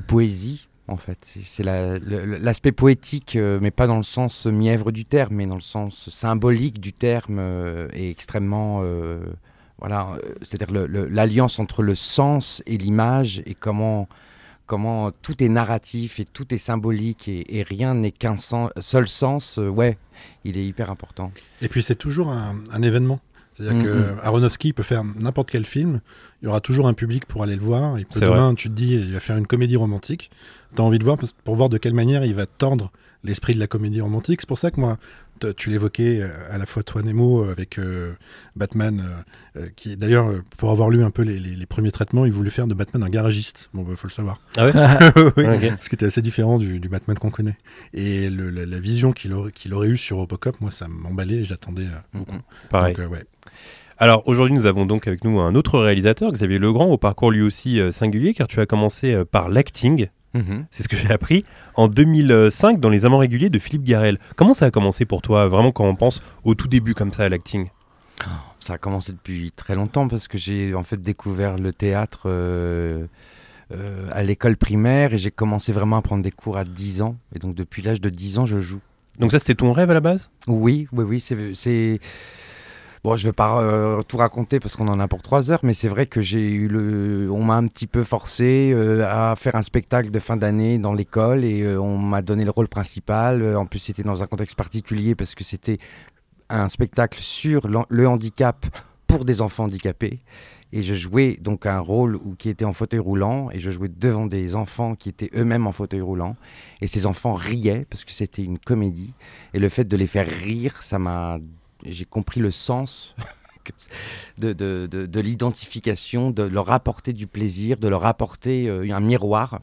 poésie. En fait, C'est- l'aspect poétique, mais pas dans le sens mièvre du terme, mais dans le sens symbolique du terme, euh, est extrêmement, voilà, c'est-à-dire l'alliance entre le sens et l'image et comment comment tout est narratif et tout est symbolique et, et rien n'est qu'un seul sens, euh, ouais, il est hyper important. Et puis c'est toujours un, un événement. C'est-à-dire Mhm. que Aronofsky peut faire n'importe quel film, il y aura toujours un public pour aller le voir. Il peut, demain, tu te dis, il va faire une comédie romantique. Tu as envie de voir pour voir de quelle manière il va tordre l'esprit de la comédie romantique. C'est pour ça que moi, tu l'évoquais euh, à la fois toi Nemo euh, avec euh, Batman, euh, qui d'ailleurs, pour avoir lu un peu les, les- les premiers traitements, il voulait faire de Batman un garagiste. Bon, il faut le savoir. Ah ouais Oui, qui était assez différent du, du Batman qu'on connaît. Et le- la, la vision qu'il aurait, eue sur Robocop, moi, ça m'emballait et je l'attendais euh, beaucoup. Pareil. Donc, ouais. Alors aujourd'hui, nous avons donc avec nous un autre réalisateur, Xavier Legrand, au parcours lui aussi singulier, car tu as commencé par l'acting, Mhm. c'est ce que j'ai appris, en 2005 dans Les Amants réguliers de Philippe Garel. Comment ça a commencé pour toi, vraiment quand on pense au tout début comme ça à l'acting? Ça a commencé depuis très longtemps parce que j'ai en fait découvert le théâtre euh, euh, à l'école primaire et j'ai commencé vraiment à prendre des cours à 10 ans. Et donc depuis l'âge de 10 ans, je joue. Donc ça, c'était ton rêve à la base? Oui, oui, oui, c'est. Bon, je vais pas euh, tout raconter parce qu'on en a pour trois heures, mais c'est vrai que j'ai eu le, on m'a un petit peu forcé euh, à faire un spectacle de fin d'année dans l'école et euh, on m'a donné le rôle principal. En plus, c'était dans un contexte particulier parce que c'était un spectacle sur le handicap pour des enfants handicapés. Et je jouais donc un rôle où, qui était en fauteuil roulant et je jouais devant des enfants qui étaient eux-mêmes en fauteuil roulant. Et ces enfants riaient parce que c'était une comédie. Et le fait de les faire rire, ça m'a. J'ai compris le sens de, de, de, de l'identification, de leur apporter du plaisir, de leur apporter euh, un miroir.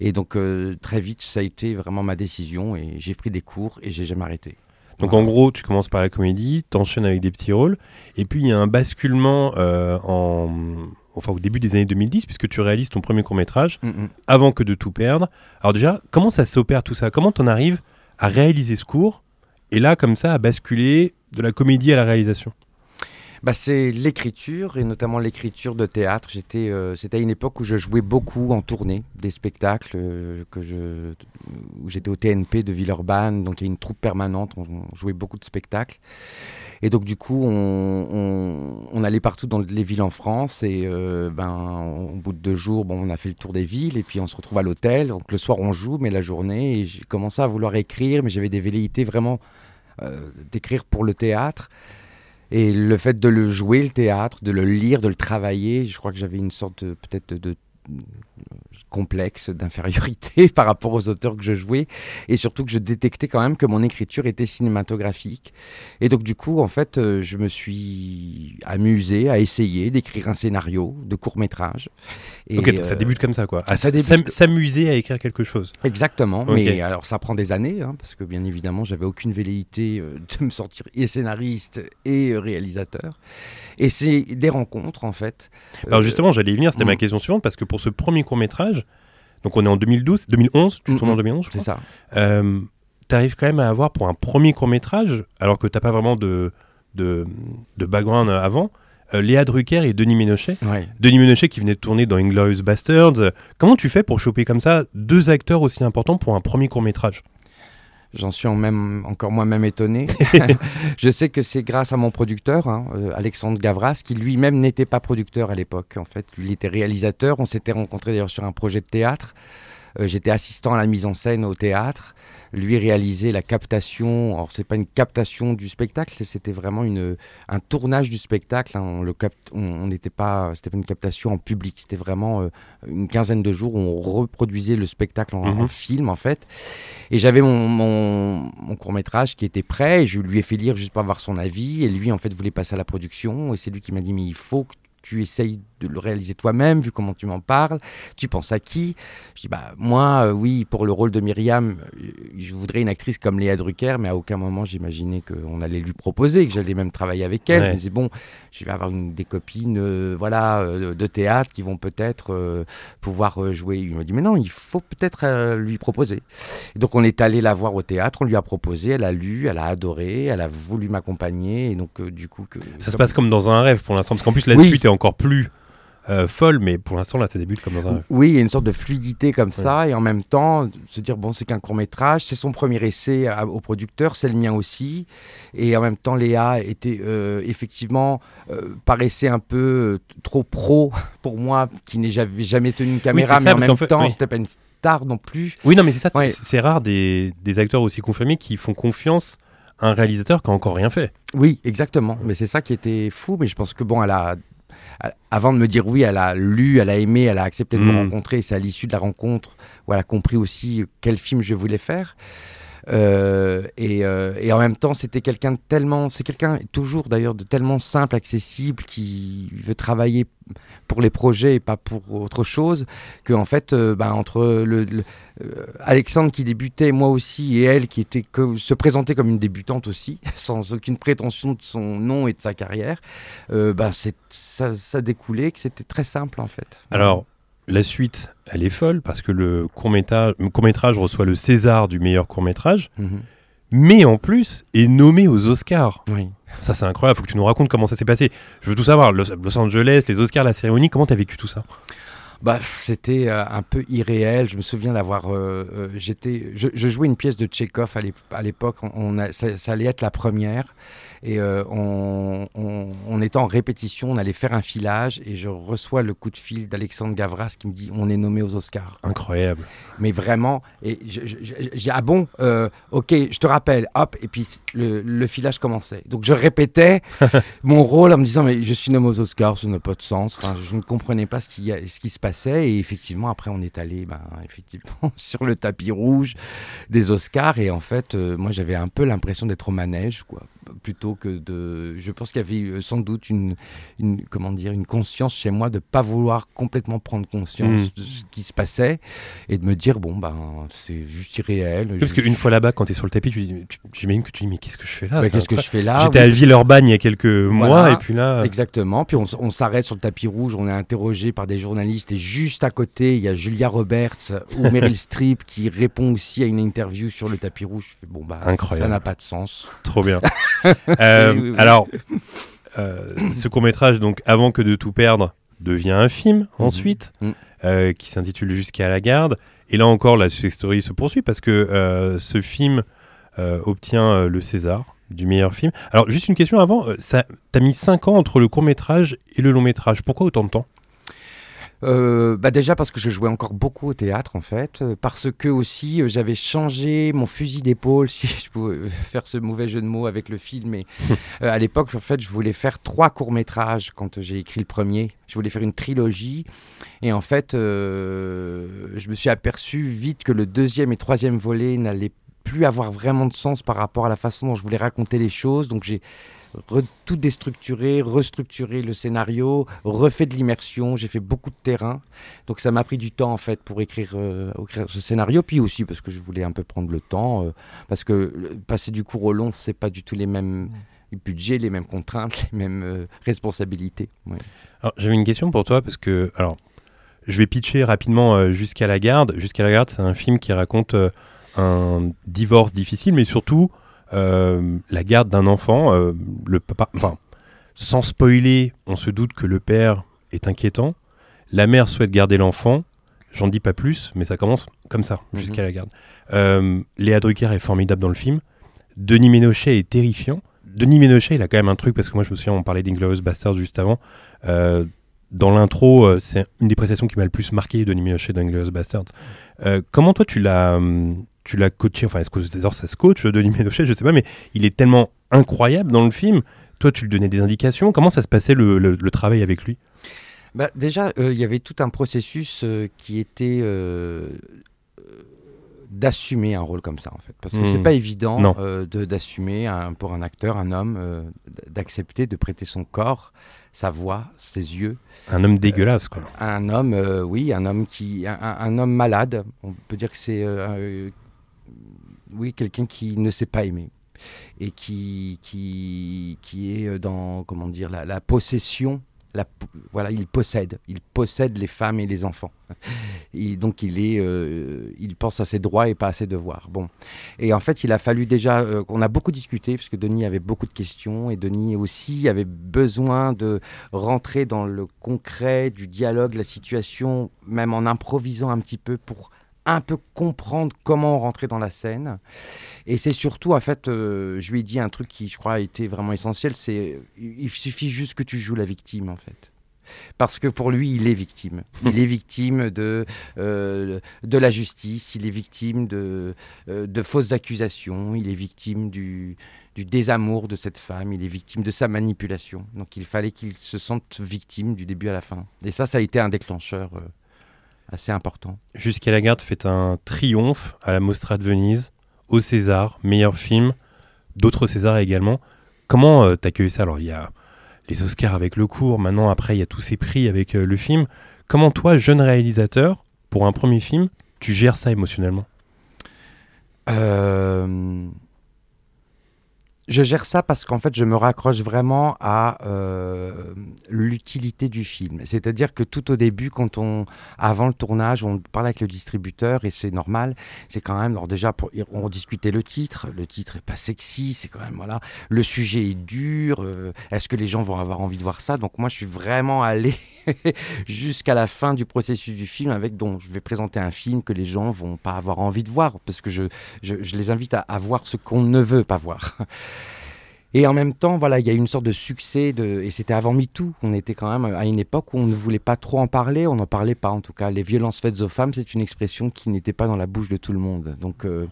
Et donc, euh, très vite, ça a été vraiment ma décision. Et j'ai pris des cours et j'ai jamais arrêté. Donc en gros, tu commences par la comédie, t'enchaînes avec des petits rôles, et puis il y a un basculement euh, en... enfin, au début des années 2010, puisque tu réalises ton premier court-métrage, Mm, mm. avant que de tout perdre. Alors déjà, comment ça s'opère tout ça? Comment t'en arrives à réaliser ce cours, et là, comme ça, à basculer de la comédie à la réalisation Bah, c'est l'écriture et notamment l'écriture de théâtre. J'étais, euh, c'était à une époque où je jouais beaucoup en tournée, des spectacles euh, que je, où j'étais au TNP de Villeurbanne, donc il y a une troupe permanente. On, jouait beaucoup de spectacles et donc du coup on, on- allait partout dans les villes en France et euh, ben au bout de deux jours, bon, on a fait le tour des villes et puis on se retrouve à l'hôtel. Donc le soir on joue, mais la journée et j'ai commencé à vouloir écrire, mais j'avais des velléités vraiment d'écrire pour le théâtre. Et le fait de le jouer, le théâtre, de le lire, de le travailler, je crois que j'avais une sorte de- peut-être de complexe d'infériorité par rapport aux auteurs que je jouais et surtout que je détectais quand même que mon écriture était cinématographique et donc du coup en fait euh, je me suis amusé à essayer d'écrire un scénario de court métrage et Ok, donc ça euh, débute comme ça, quoi. À ça débute- S'amuser à écrire quelque chose. Exactement, mais alors ça prend des années, hein, parce que bien évidemment, j'avais aucune velléité euh, de me sortir et scénariste et réalisateur. Et c'est des rencontres, en fait. Alors justement, j'allais y venir, c'était ma question suivante, parce que pour ce premier court-métrage, donc on est en 2012, 2011, tu Mm, tournes en mm. 2011, je c'est ça. Euh, T'arrives quand même à avoir pour un premier court-métrage, alors que t'as pas vraiment de, de, de background avant, euh, Léa Drucker et Denis Ménochet. Ouais. Denis Ménochet qui venait de tourner dans Inglourious Bastards. Comment tu fais pour choper comme ça deux acteurs aussi importants pour un premier court-métrage? J'en suis en même, encore moi-même étonné. je sais que c'est grâce à mon producteur, hein, euh, Alexandre Gavras, qui lui-même n'était pas producteur à l'époque. En fait, il était réalisateur. On s'était rencontrés d'ailleurs sur un projet de théâtre. Euh, J'étais assistant à la mise en scène au théâtre. Lui réaliser la captation. Alors c'est pas une captation du spectacle, c'était vraiment une, un tournage du spectacle. hein. On le cap- on n'était pas, c'était pas une captation en public, c'était vraiment euh, une quinzaine de jours où on reproduisait le spectacle en, Mhm. en film en fait. Et j'avais mon, mon, court métrage qui était prêt et je lui ai fait lire juste pour avoir son avis. Et lui en fait voulait passer à la production et c'est lui qui m'a dit mais il faut que tu essayes de le réaliser toi-même, vu comment tu m'en parles. Tu penses à qui? Je dis, bah, moi, euh, oui, pour le rôle de Myriam, euh, je voudrais une actrice comme Léa Drucker, mais à aucun moment j'imaginais qu'on allait lui proposer, que j'allais même travailler avec elle. Ouais. Je me disais, bon, je vais avoir une, des copines euh, voilà, euh, de théâtre qui vont peut-être pouvoir jouer. Il me dit, mais non, il faut peut-être lui proposer. Et donc, on est allé la voir au théâtre, on lui a proposé, elle a lu, elle a adoré, elle a voulu m'accompagner. Et donc, du coup, que, Ça se passe comme dans un rêve pour l'instant, parce qu'en plus la Oui. suite est encore plus euh, folle, mais pour l'instant là ça débute comme dans un. Oui, il y a une sorte de fluidité comme ça, et en même temps, se dire, bon, c'est qu'un court métrage, c'est son premier essai à- au producteur, c'est le mien aussi, et en même temps, Léa était euh, effectivement, euh, paraissait un peu trop pro pour moi, qui n'ai jamais, tenu une caméra, ça, mais en même fait- temps, oui. c'était pas une star non plus. Oui, non, mais c'est ça, c'est- Ouais. c'est rare des, des acteurs aussi confirmés qui font confiance à un réalisateur qui a encore rien fait. Oui, exactement, mais c'est ça qui était fou, mais je pense que, bon, elle a... Avant de me dire oui, elle a lu, elle a aimé, elle a accepté de me Mm. rencontrer. et C'est à l'issue de la rencontre où elle a compris aussi quel film je voulais faire. Euh, et, euh, et en même temps, c'était quelqu'un de tellement, c'est quelqu'un toujours d'ailleurs de tellement simple, accessible, qui veut travailler pour les projets et pas pour autre chose, que en fait, euh, ben, entre le, euh, Alexandre qui débutait, moi aussi, et elle qui était que, se présentait comme une débutante aussi, sans aucune prétention de son nom et de sa carrière, c'est, ça, ça découlait que c'était très simple en fait. Alors, la suite, elle est folle parce que le court-métrage court -métrage reçoit le César du meilleur court-métrage, Mhm. mais en plus est nommé aux Oscars. Oui. Ça, c'est incroyable. Faut que tu nous racontes comment ça s'est passé. Je veux tout savoir. Los, Los Angeles, les Oscars, la cérémonie, comment t'as vécu tout ça? Bah, c'était euh, un peu irréel. Je me souviens d'avoir. euh, euh, j'étais, je, je jouais une pièce de Tchekhov à l'ép- à l'époque. On, on a- ça, ça allait être la première. Et euh, on, on, on était en répétition. On allait faire un filage. Et je reçois le coup de fil d'Alexandre Gavras qui me dit On est nommé aux Oscars. Incroyable. Mais vraiment. Et j'ai Ah bon euh, Ok, je te rappelle. Hop. Et puis le, le filage commençait. Donc je répétais mon rôle en me disant Mais je suis nommé aux Oscars. Ça n'a pas de sens. Enfin, je ne comprenais pas ce qui, ce qui se passait. Et effectivement, après, on est allé ben, effectivement, sur le tapis rouge des Oscars. Et en fait, euh, moi, j'avais un peu l'impression d'être au manège, quoi. Plutôt que de. Je pense qu'il y avait eu, euh, sans doute une, une, comment dire, une conscience chez moi de pas vouloir complètement prendre conscience Mm. de ce qui se passait et de me dire, bon, ben, c'est juste irréel. Oui, parce Je- qu'une fois là-bas, quand t'es sur le tapis, tu, tu- j'imagine que tu dis mais qu'est-ce que je fais là? Ouais, Qu'est-ce que je fais là? J'étais Oui, à Villeurbanne il y a quelques mois Voilà. et puis là. Exactement. Puis on, on s'arrête sur le tapis rouge, on est interrogé par des journalistes et juste à côté, il y a Julia Roberts ou Meryl Streep qui répond aussi à une interview sur le tapis rouge. Bon, bah, Incroyable. ça n'a pas de sens. Trop bien. Euh, Oui, oui, oui. Alors, euh, ce court métrage, donc avant que de tout perdre, devient un film ensuite, Mhm. euh, qui s'intitule Jusqu'à la garde. Et là encore, la success story se poursuit parce que ce film obtient le César du meilleur film. Alors, juste une question avant, ça, t'as mis 5 ans entre le court métrage et le long métrage. Pourquoi autant de temps? Euh, bah déjà parce que je jouais encore beaucoup au théâtre en fait, euh, parce que aussi euh, j'avais changé mon fusil d'épaule, si je pouvais faire ce mauvais jeu de mots avec le film. Mais euh, à l'époque, en fait, je voulais faire trois courts métrages quand j'ai écrit le premier. Je voulais faire une trilogie, et en fait, je me suis aperçu vite que le deuxième et troisième volet n'allaient plus avoir vraiment de sens par rapport à la façon dont je voulais raconter les choses. Donc j'ai re- tout déstructuré, restructuré le scénario, refait de l'immersion, j'ai fait beaucoup de terrain. Donc ça m'a pris du temps en fait pour écrire, euh, écrire ce scénario, puis aussi parce que je voulais un peu prendre le temps, euh, parce que passer du court au long, c'est pas du tout les mêmes budgets, les mêmes contraintes, les mêmes euh, responsabilités. Ouais. Alors, j'avais une question pour toi parce que, alors, je vais pitcher rapidement euh, Jusqu'à la garde. Jusqu'à la garde, c'est un film qui raconte euh, un divorce difficile, mais surtout la garde d'un enfant. euh, le papa, enfin, sans spoiler, on se doute que le père est inquiétant. La mère souhaite garder l'enfant. J'en dis pas plus, mais ça commence comme ça, Mhm. jusqu'à la garde. Euh, Léa Drucker est formidable dans le film. Denis Ménochet est terrifiant. Denis Ménochet, il a quand même un truc, parce que moi je me souviens, on parlait d'Inglorious Bastards juste avant. Euh, dans l'intro, euh, c'est une des prestations qui m'a le plus marqué, Denis Ménochet d'Inglorious Bastards. Euh, comment toi tu l'as, hum, tu l'as coaché, enfin est-ce que César ça se coach, Denis Ménochet, je sais pas, mais il est tellement incroyable dans le film. Toi, tu lui donnais des indications. Comment ça se passait le, le- le travail avec lui? Bah, déjà, euh, il y avait tout un processus euh, qui était euh, euh, d'assumer un rôle comme ça, en fait. Parce que Mhm. c'est pas évident euh, d'assumer pour un acteur, un homme, euh, d'accepter de prêter son corps, sa voix, ses yeux Un homme dégueulasse, quoi. un homme, euh, oui, un homme qui, un, homme malade. On peut dire que c'est, euh, euh, oui, quelqu'un qui ne sait pas aimer et qui, qui, qui est euh, dans, comment dire, la, possession. Voilà, il possède, il possède les femmes et les enfants. Et donc il est, euh, il pense à ses droits et pas à ses devoirs. Bon, et en fait, il a fallu déjà, euh, on a beaucoup discuté parce que Denis avait beaucoup de questions et Denis aussi avait besoin de rentrer dans le concret du dialogue, la situation, même en improvisant un petit peu pour un peu comprendre comment rentrer dans la scène. Et c'est surtout, en fait, euh, je lui ai dit un truc qui, je crois, a été vraiment essentiel, c'est il suffit juste que tu joues la victime, en fait. Parce que pour lui, il est victime. Il est victime de, euh, de la justice, il est victime de, euh, de fausses accusations, il est victime du, du désamour de cette femme, il est victime de sa manipulation. Donc il fallait qu'il se sente victime du début à la fin. Et ça, ça a été un déclencheur assez important. Jusqu'à la garde fait un triomphe à la Mostra de Venise, au César, meilleur film, d'autres Césars également. Comment euh, t'accueilles ça? Alors, il y a les Oscars avec le cours, maintenant, après, il y a tous ces prix avec euh, le film. Comment toi, jeune réalisateur, pour un premier film, tu gères ça émotionnellement? Euh, Je gère ça parce qu'en fait, je me raccroche vraiment à euh, l'utilité du film. C'est-à-dire que tout au début, quand on, avant le tournage, on parle avec le distributeur et c'est normal. C'est quand même, alors déjà, pour, on discutait le titre. Le titre est pas sexy. C'est quand même voilà. Le sujet est dur. euh, Est-ce que les gens vont avoir envie de voir ça? Donc moi, je suis vraiment allé jusqu'à la fin du processus du film avec dont je vais présenter un film que les gens vont pas avoir envie de voir parce que je, je, je les invite à, à voir ce qu'on ne veut pas voir. Et en même temps, voilà, il y a une sorte de succès, et c'était avant MeToo. On était quand même à une époque où on ne voulait pas trop en parler, on n'en parlait pas en tout cas. Les violences faites aux femmes, c'est une expression qui n'était pas dans la bouche de tout le monde. Donc, euh,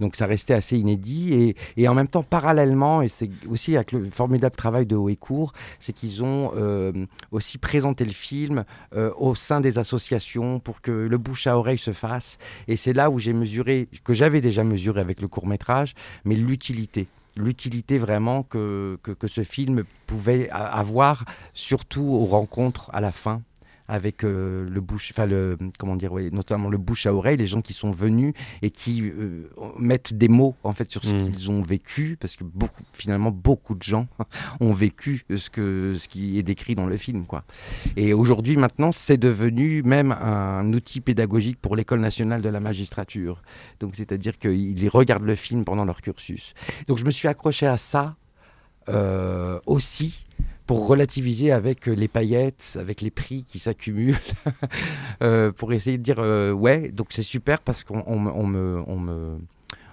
donc ça restait assez inédit. Et, en même temps, parallèlement, et c'est aussi avec le formidable travail de Court, c'est qu'ils ont euh, aussi présenté le film euh, au sein des associations pour que le bouche à oreille se fasse. Et c'est là où j'ai mesuré, que j'avais déjà mesuré avec le court métrage, mais l'utilité l'utilité vraiment que, que, ce film pouvait avoir, surtout aux rencontres à la fin avec euh, le bouche, enfin le comment dire, notamment le bouche à oreille, les gens qui sont venus et qui euh, mettent des mots en fait sur ce mmh. qu'ils ont vécu, parce que beaucoup, finalement beaucoup de gens ont vécu ce que ce qui est décrit dans le film, quoi. Et aujourd'hui, maintenant, c'est devenu même un outil pédagogique pour l'école nationale de la magistrature. Donc, c'est-à-dire qu'ils regardent le film pendant leur cursus. Donc, je me suis accroché à ça euh, aussi pour relativiser avec les paillettes, avec les prix qui s'accumulent, euh, pour essayer de dire euh, ouais, donc c'est super parce qu'on on, on me, on me,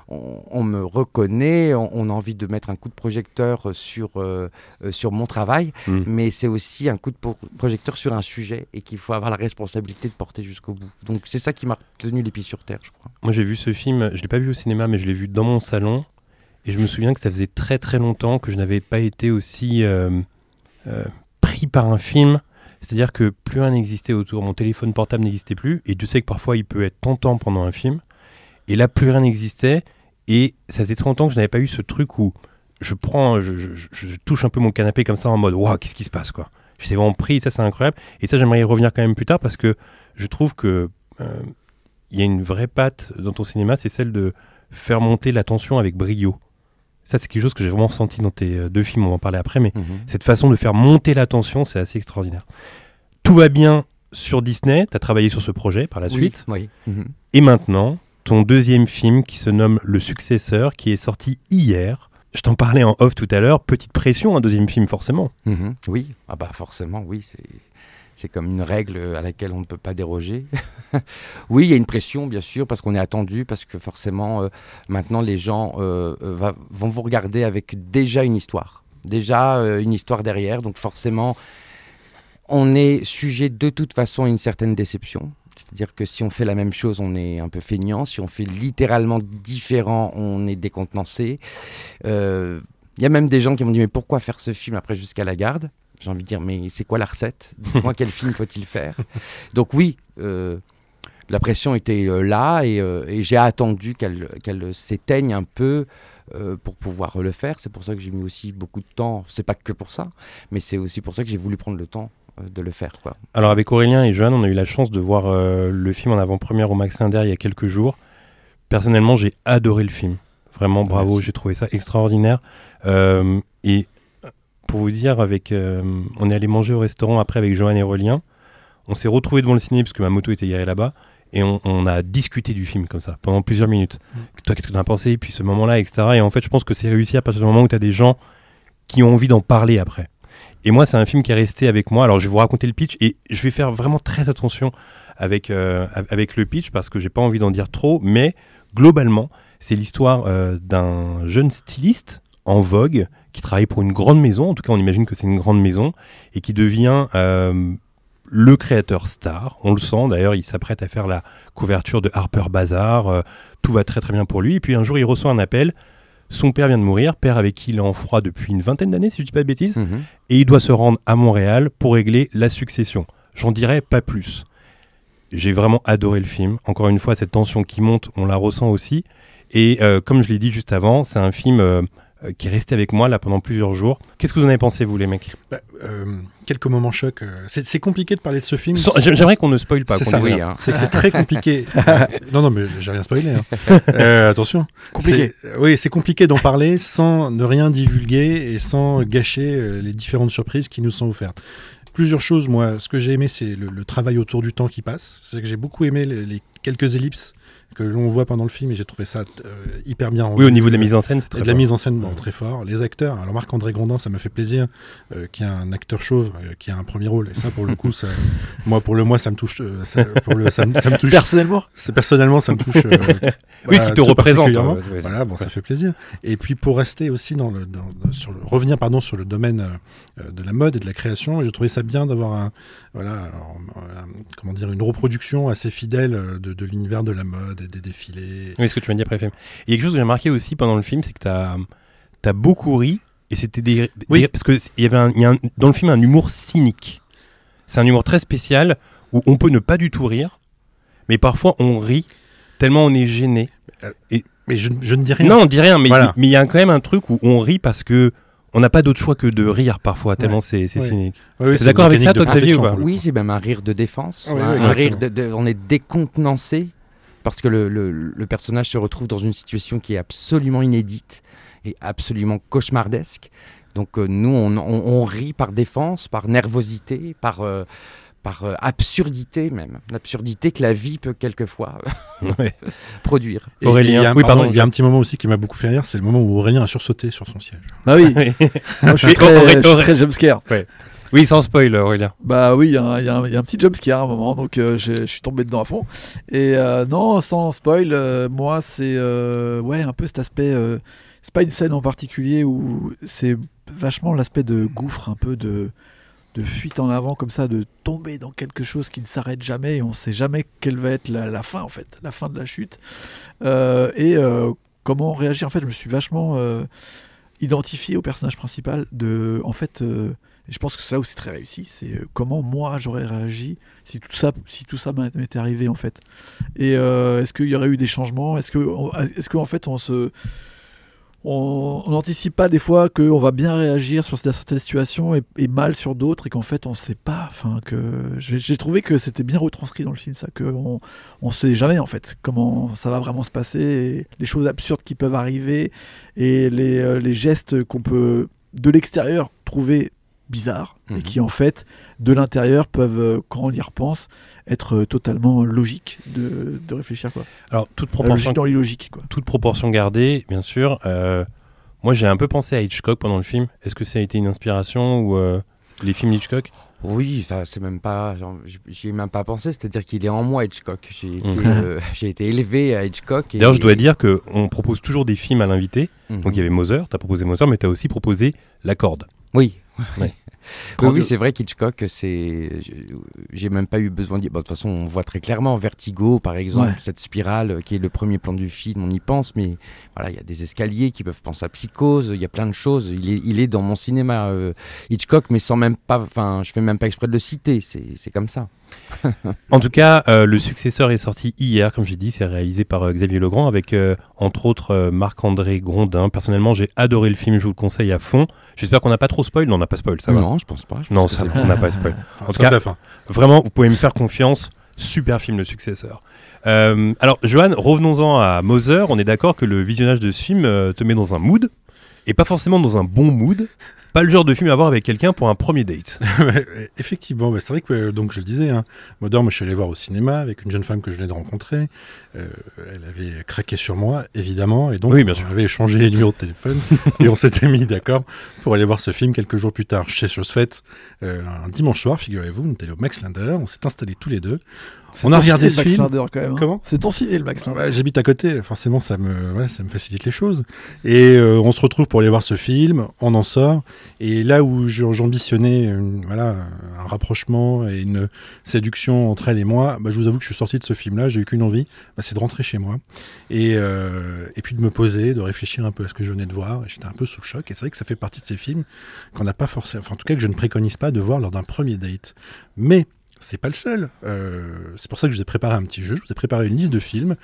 on, on, me reconnaît, on, on, a envie de mettre un coup de projecteur sur, euh, sur mon travail, mmh. mais c'est aussi un coup de projecteur sur un sujet et qu'il faut avoir la responsabilité de porter jusqu'au bout. Donc c'est ça qui m'a tenu les pieds sur terre, je crois. Moi j'ai vu ce film, je l'ai pas vu au cinéma, mais je l'ai vu dans mon salon. Et je me souviens que ça faisait très très longtemps que je n'avais pas été aussi euh, euh, pris par un film. C'est-à-dire que plus rien n'existait autour. Mon téléphone portable n'existait plus. Et tu sais que parfois il peut être tentant pendant un film. Et là, plus rien n'existait. Et ça faisait très longtemps que je n'avais pas eu ce truc où je prends, je touche un peu mon canapé comme ça en mode Waouh, qu'est-ce qui se passe quoi J'étais vraiment pris. Ça, c'est incroyable. Et ça, j'aimerais y revenir quand même plus tard parce que je trouve que euh, il y a une vraie patte dans ton cinéma, c'est celle de faire monter la tension avec brio. Ça, c'est quelque chose que j'ai vraiment senti dans tes deux films, on va en parler après, mais mmh. cette façon de faire monter la tension, c'est assez extraordinaire. Tout va bien sur Disney, tu as travaillé sur ce projet par la oui, suite. Oui. Mmh. Et maintenant, ton deuxième film qui se nomme Le Successeur, qui est sorti hier. Je t'en parlais en off tout à l'heure, petite pression, un deuxième film forcément. Mmh. Oui, ah bah forcément, oui, c'est c'est comme une règle à laquelle on ne peut pas déroger. oui, il y a une pression, bien sûr, parce qu'on est attendu, parce que forcément, euh, maintenant, les gens euh, va, vont vous regarder avec déjà une histoire. Déjà euh, une histoire derrière. Donc forcément, on est sujet de toute façon à une certaine déception. C'est-à-dire que si on fait la même chose, on est un peu feignant. Si on fait littéralement différent, on est décontenancé. Euh, Il y a même des gens qui m'ont dit mais pourquoi faire ce film après jusqu'à la garde? J'ai envie de dire mais c'est quoi la recette? Dites-moi quel film faut-il faire? Donc oui, euh, la pression était euh, là et, euh, et j'ai attendu qu'elle qu'elle s'éteigne un peu pour pouvoir le faire. C'est pour ça que j'ai mis aussi beaucoup de temps. C'est pas que pour ça, mais c'est aussi pour ça que j'ai voulu prendre le temps de le faire. Quoi. Alors avec Aurélien et Johan, on a eu la chance de voir euh, le film en avant-première au Max Linder il y a quelques jours. Personnellement, j'ai adoré le film. Vraiment, bravo, j'ai trouvé ça extraordinaire. Euh, et pour vous dire, avec, euh, on est allé manger au restaurant après avec Johan et Aurélien. On s'est retrouvés devant le ciné parce que ma moto était garée là-bas. Et on, on a discuté du film comme ça pendant plusieurs minutes. Toi, qu'est-ce que tu en as pensé Et puis ce moment-là, etc. Et en fait, je pense que c'est réussi à partir du moment où tu as des gens qui ont envie d'en parler après. Et moi, c'est un film qui est resté avec moi. Alors, je vais vous raconter le pitch et je vais faire vraiment très attention avec, euh, avec le pitch parce que j'ai pas envie d'en dire trop. Mais globalement, c'est l'histoire euh, d'un jeune styliste en vogue qui travaille pour une grande maison. En tout cas, on imagine que c'est une grande maison et qui devient euh, le créateur star. On le sent. D'ailleurs, il s'apprête à faire la couverture de Harper Bazaar. Euh, tout va très très bien pour lui. Et puis un jour, il reçoit un appel. Son père vient de mourir, père avec qui il est en froid depuis une vingtaine d'années, si je dis pas de bêtises Mhm. et il doit se rendre à Montréal pour régler la succession. J'en dirai pas plus. J'ai vraiment adoré le film. Encore une fois, cette tension qui monte, on la ressent aussi. Et euh, comme je l'ai dit juste avant, c'est un film euh, qui est resté avec moi là pendant plusieurs jours. Qu'est-ce que vous en avez pensé, vous, les mecs? Bah, euh, quelques moments chocs. euh, C'est compliqué de parler de ce film. J'aimerais qu'on ne spoil pas. C'est oui, hein. C'est que c'est très compliqué. non, non, mais j'ai rien spoilé. hein. Euh, attention. Compliqué. Oui, c'est compliqué d'en parler sans ne rien divulguer et sans gâcher les différentes surprises qui nous sont offertes. Plusieurs choses, moi, ce que j'ai aimé, c'est le, le travail autour du temps qui passe. C'est que j'ai beaucoup aimé les, les quelques ellipses que l'on voit pendant le film et j'ai trouvé ça euh, hyper bien. Oui, au niveau de la mise en scène, c'est Et très de la mise en scène, bon, très fort. Les acteurs, alors Marc-André Grandin, ça m'a fait plaisir, euh, qui est un acteur chauve, euh, qui a un premier rôle. Et ça, pour le coup, ça, moi, pour le moi, ça me touche. euh, ça, pour le, ça, me, ça me touche. Personnellement, C'est personnellement, ça me touche. euh, Oui, ce qui te représente. euh, ouais, Voilà, bon, ça fait plaisir. Et puis pour rester aussi dans le, dans, sur le, revenir pardon sur le domaine de la mode et de la création, et j'ai trouvé ça bien d'avoir un, voilà, alors, euh, comment dire, une reproduction assez fidèle euh, de, de l'univers de la mode et des défilés. Oui, ce que tu m'as dit après le film. Et quelque chose que j'ai remarqué aussi pendant le film, c'est que tu as, beaucoup ri. Et c'était des, Oui. des- Parce qu'il y avait un, il y a un- dans le film un humour cynique. C'est un humour très spécial où on peut ne pas du tout rire, mais parfois on rit tellement on est gêné. Mais je, je ne dis rien. Non, on dit rien, mais Voilà. mais il y a quand même un truc où on rit parce que on n'a pas d'autre choix que de rire parfois, tellement Ouais. c'est Ouais. cynique. Oui, c'est d'accord avec ça, toi, de Xavier, ou pas Oui, c'est même un rire de défense. Un, un rire de, de- on est décontenancé parce que le, le- le personnage se retrouve dans une situation qui est absolument inédite et absolument cauchemardesque. Donc euh, nous, on, on- on rit par défense, par nervosité, par, euh, par euh, absurdité même. L'absurdité que la vie peut quelquefois Ouais. produire. Et- Aurélien. et il y a un- Oui, pardon, pardon. il y a un petit moment aussi qui m'a beaucoup fait rire, c'est le moment où Aurélien a sursauté sur son siège. bah oui. Moi, je suis très, très jumpscare. Oui, sans spoil, Aurélien. Bah oui, il y, a un- y y a petit jumpscare à un moment, donc euh, je suis tombé dedans à fond. Et euh, non, sans spoil, euh, moi c'est euh, ouais un peu cet aspect. euh, c'est pas une scène en particulier où c'est vachement l'aspect de gouffre, un peu de de fuite en avant comme ça, de tomber dans quelque chose qui ne s'arrête jamais et on sait jamais quelle va être la, fin en fait, la fin de la chute. Euh, et euh, comment réagir? En fait, je me suis vachement euh, identifié au personnage principal de en fait. je pense que c'est là où c'est très réussi, c'est comment moi j'aurais réagi si tout ça, si tout ça m'était arrivé en fait. Et est-ce qu'il y aurait eu des changements? Est-ce que, est-ce fait on se, on n'anticipe pas des fois qu'on va bien réagir sur certaines situations et, et mal sur d'autres et qu'en fait on sait pas. Enfin que j'ai trouvé que c'était bien retranscrit dans le film ça, que on, sait jamais en fait comment ça va vraiment se passer, et les choses absurdes qui peuvent arriver et les, euh, les gestes qu'on peut de l'extérieur trouver bizarres et Mhm. qui en fait de l'intérieur peuvent, euh, quand on y repense, être euh, totalement logiques de, de réfléchir quoi. Alors, toute proportion logique dans l'illogique quoi. toute proportion gardée, bien sûr. Euh, moi, j'ai un peu pensé à Hitchcock pendant le film. Est-ce que ça a été une inspiration ou euh, les films d'Hitchcock? Oui, ça c'est même pas, j'y ai même pas pensé. C'est-à-dire qu'il est en moi Hitchcock. J'ai été, euh, j'ai été élevé à Hitchcock. D'ailleurs, je dois dire que on propose toujours des films à l'invité. Mhm. Donc, il y avait Moser, tu as proposé Moser, mais tu as aussi proposé La Corde. Oui. Ouais. Oui, oui, c'est vrai qu'Hitchcock, c'est. J'ai même pas eu besoin de dire. Bon, de toute façon, on voit très clairement Vertigo, par exemple, Ouais. cette spirale euh, qui est le premier plan du film, on y pense, mais voilà, il y a des escaliers qui peuvent penser à Psychose, il y a plein de choses. Il est, il est dans mon cinéma, euh, Hitchcock, mais sans même pas. Enfin, je fais même pas exprès de le citer, c'est comme ça. En tout cas, euh, le successeur est sorti hier, comme j'ai dit, c'est réalisé par euh, Xavier Legrand avec euh, entre autres Marc-André Grondin. Personnellement, j'ai adoré le film, je vous le conseille à fond. J'espère qu'on n'a pas trop spoil, non, on n'a pas spoil, ça va. non, je pense pas. je Non, pense ça, on n'a pas spoil. Enfin, En tout cas- la fin. Vraiment, vous pouvez me faire confiance. Super film, le successeur. Alors, Johan, revenons-en à Moser. On est d'accord que le visionnage de ce film te met dans un mood, et pas forcément dans un bon mood. Pas le genre de film à voir avec quelqu'un pour un premier date. Effectivement, bah, c'est vrai que donc je le disais, hein, Modern, moi je suis allé voir au cinéma avec une jeune femme que je venais de rencontrer. Euh, elle avait craqué sur moi, évidemment, et donc Oui, bien sûr. on avait échangé les numéros de téléphone et on s'était mis d'accord pour aller voir ce film quelques jours plus tard. Chez chose faite, euh, un dimanche soir, figurez-vous, on était allé au Max Linder, on s'est installés tous les deux. On a regardé ce film. Linder, quand même. hein. Comment C'est ton ciné, le Max Linder. bah, J'habite à côté, forcément ça me, voilà, ça me facilite les choses. Et euh, on se retrouve pour aller voir ce film, on en sort. Et là où j'ambitionnais voilà, un rapprochement et une séduction entre elle et moi, bah, je vous avoue que je suis sorti de ce film-là, j'ai eu qu'une envie, bah, c'est de rentrer chez moi. Et, euh, et puis de me poser, de réfléchir un peu à ce que je venais de voir. Et J'étais un peu sous le choc. Et c'est vrai que ça fait partie de ces films qu'on n'a pas forcément, enfin en tout cas que je ne préconise pas de voir lors d'un premier date. Mais c'est pas le seul. Euh, c'est pour ça que je vous ai préparé un petit jeu. Je vous ai préparé une liste de films.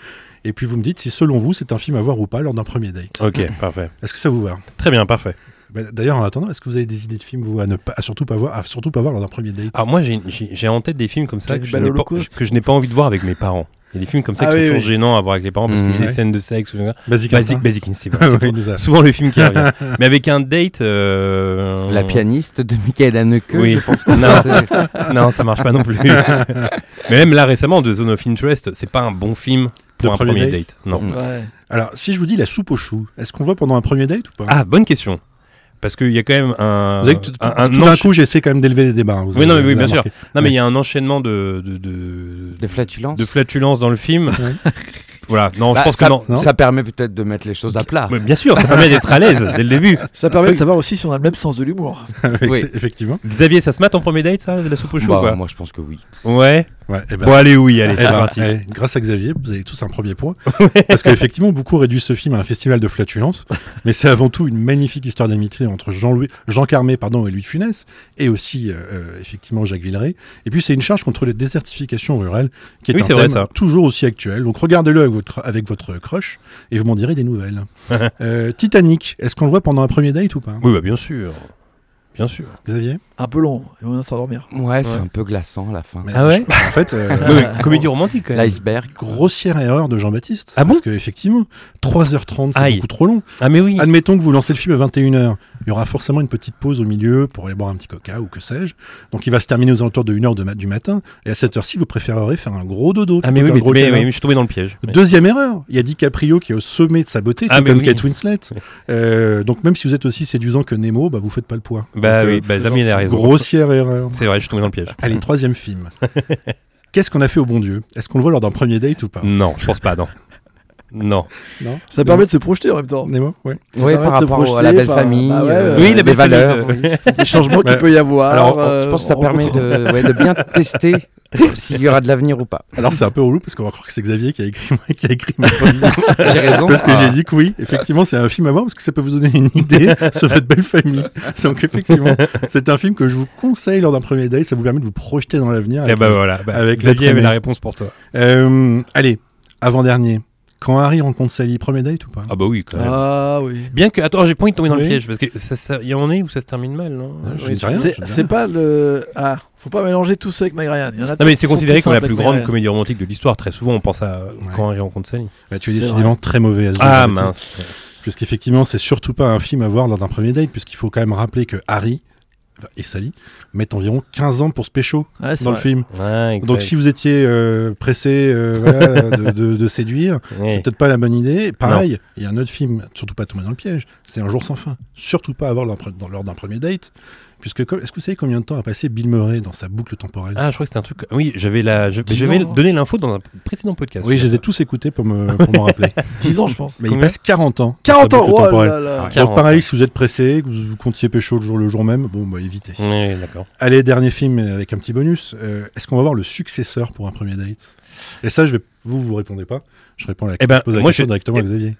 Et puis vous me dites si selon vous c'est un film à voir ou pas lors d'un premier date. Ok, parfait. Est-ce que ça vous va? Très bien, parfait. Bah, D'ailleurs, en attendant, est-ce que vous avez des idées de films vous à ne pas, à surtout pas voir, à surtout pas voir lors d'un premier date? Alors moi, j'ai- en tête des films comme ça que je Cannibal n'ai pas, Holocaust. que je n'ai pas envie de voir avec mes parents. Il y a des films comme ça Ah qui oui, sont oui. toujours gênants à voir avec les parents parce qu'il y a des scènes de sexe. ou- Basic Basic. Basic Instinct. Souvent le film qui revient. Mais avec un date. euh, La pianiste de Michael Haneke, Oui. je pense que Non. Non, ça marche pas non plus. Mais même là récemment, de Zone of Interest, c'est pas un bon film pour De un premier premier date date. Non. Ouais. Alors, si je vous dis la soupe aux choux, est-ce qu'on voit pendant un premier date ou pas? Ah, bonne question. Parce qu'il y a quand même un. Vous savez que tout, un- un tout d'un encha- coup, j'essaie quand même d'élever les débats. hein, vous Oui, non, mais oui, bien sûr. Non, mais il y a un enchaînement de. de, de... de flatulence. de flatulence dans le film. Voilà, non, Bah, je pense ça, que non. ça permet peut-être de mettre les choses à plat. Mais bien sûr, ça permet d'être à l'aise dès le début. Ça permet de savoir aussi si on a le même sens de l'humour. Oui. Effectivement. Xavier, ça se mate en premier date, ça, de la soupe au chou Bah, quoi moi, je pense que oui. Ouais. Ouais, eh ben, Bon, allez, oui, allez, Eh ben, eh, grâce à Xavier, vous avez tous un premier point. Parce qu'effectivement, beaucoup réduisent ce film à un festival de flatulence. mais c'est avant tout une magnifique histoire d'amitié entre Jean-Louis, Jean Carmé pardon, et Louis de Funès. Et aussi, euh, euh, effectivement, Jacques Villeray. Et puis, c'est une charge contre les désertifications rurales, qui est Oui, un c'est vrai, thème ça. toujours aussi actuel. Donc, regardez-le avec votre, avec votre crush et vous m'en direz des nouvelles. Euh, Titanic, est-ce qu'on le voit pendant un premier date ou pas? Oui, bah, bien sûr. Bien sûr. Xavier? Un peu long, il va bien s'endormir. Ouais, c'est Ouais. un peu glaçant à la fin. Mais Ah ouais je- En fait, euh, comédie romantique, quand même. L'iceberg. grossière erreur de Jean-Baptiste. Ah bon Parce qu'effectivement, 3h30, c'est Aïe. beaucoup trop long. Ah, mais oui. Admettons que vous lancez le film à 21h. Il y aura forcément une petite pause au milieu pour aller boire un petit coca ou que sais-je. Donc il va se terminer aux alentours de 1h de ma- du matin. Et à cette heure-ci, vous préférerez faire un gros dodo. Ah, mais oui, mais, gros mais- je suis tombé dans le piège. Deuxième erreur, il y a DiCaprio qui est au sommet de sa beauté, Ah, tout comme oui. Kate Winslet. Euh, donc même si vous êtes aussi séduisant que Nemo, bah, vous faites pas le poids. Bah Donc, oui, euh, bah, Damien a raison. Grossière erreur. C'est vrai, je suis tombé dans le piège. Allez, troisième film. Qu'est-ce qu'on a fait au bon Dieu? Est-ce qu'on le voit lors d'un premier date ou pas? Non, je pense pas, non. Non. Non Ça permet de se projeter en même temps. Nemo. Oui, permet par de se rapport au- à projeter la belle par- famille, bah ouais, euh, ouais. Oui, la les belle famille, valeurs. Des changements Bah, qu'il peut y avoir. alors, euh, Je pense que ça permet de, ouais, de bien tester s'il y aura de l'avenir ou pas. Alors c'est un peu relou parce qu'on va croire que c'est Xavier qui a écrit, qui a écrit mon premier J'ai raison. Parce que Ah. j'ai dit que oui, effectivement, c'est un film à voir parce que ça peut vous donner une idée sur votre belle famille. Donc, effectivement, c'est un film que je vous conseille lors d'un premier date. Ça vous permet de vous projeter dans l'avenir. Et avec bah les- voilà. Bah, avec Xavier avait la réponse pour toi. Euh, allez, avant-dernier. Quand Harry rencontre Sally, premier date ou pas Ah bah oui, quand même. Ah oui. Bien que, attends, j'ai pas envie de tomber dans le piège parce que ça, ça- il y en est où ça se termine mal, non Ah, je Oui, ne sais rien. C'est- pas le. Ah, faut pas mélanger tout ça avec Meg Ryan. Il y en a Non mais c'est considéré comme la plus grande comédie romantique de l'histoire. Très souvent, on pense à quand Harry rencontre Sally. Bah, Tu es décidément très mauvais à ce Ah mince. Puisqu'effectivement, c'est surtout pas un film à voir lors d'un premier date, puisqu'il faut quand même rappeler que Harry et Sally mettent environ 15 ans pour se pécho Ouais, dans le film. Ouais. Donc si vous étiez euh, pressé euh, voilà, de, de- de séduire, Ouais. c'est peut-être pas la bonne idée. Pareil, il y a un autre film, surtout pas tomber dans le piège, c'est Un jour sans fin. Surtout pas à voir lors d'un pre- dans- lors d'un premier date, Puisque, est-ce que vous savez combien de temps a passé Bill Murray dans sa boucle temporelle Ah, je crois que c'était un truc. Oui, j'avais la, je- donné l'info dans un précédent podcast. Oui, je les ai tous écoutés pour me pour rappeler. 10 ans, je pense. Mais il passe 40 ans. dans 40 sa ans oh là là. Ouais. 40, Donc pareil, si vous êtes pressé, que vous, vous comptiez pécho le jour, le jour même, bon bah évitez. Oui, d'accord. Allez, dernier film avec un petit bonus. Euh, Est-ce qu'on va voir le successeur pour un premier date? Et ça, je vais, vous, vous répondez pas. Je réponds à la, Eh ben, je pose la moi, question je- directement à Xavier.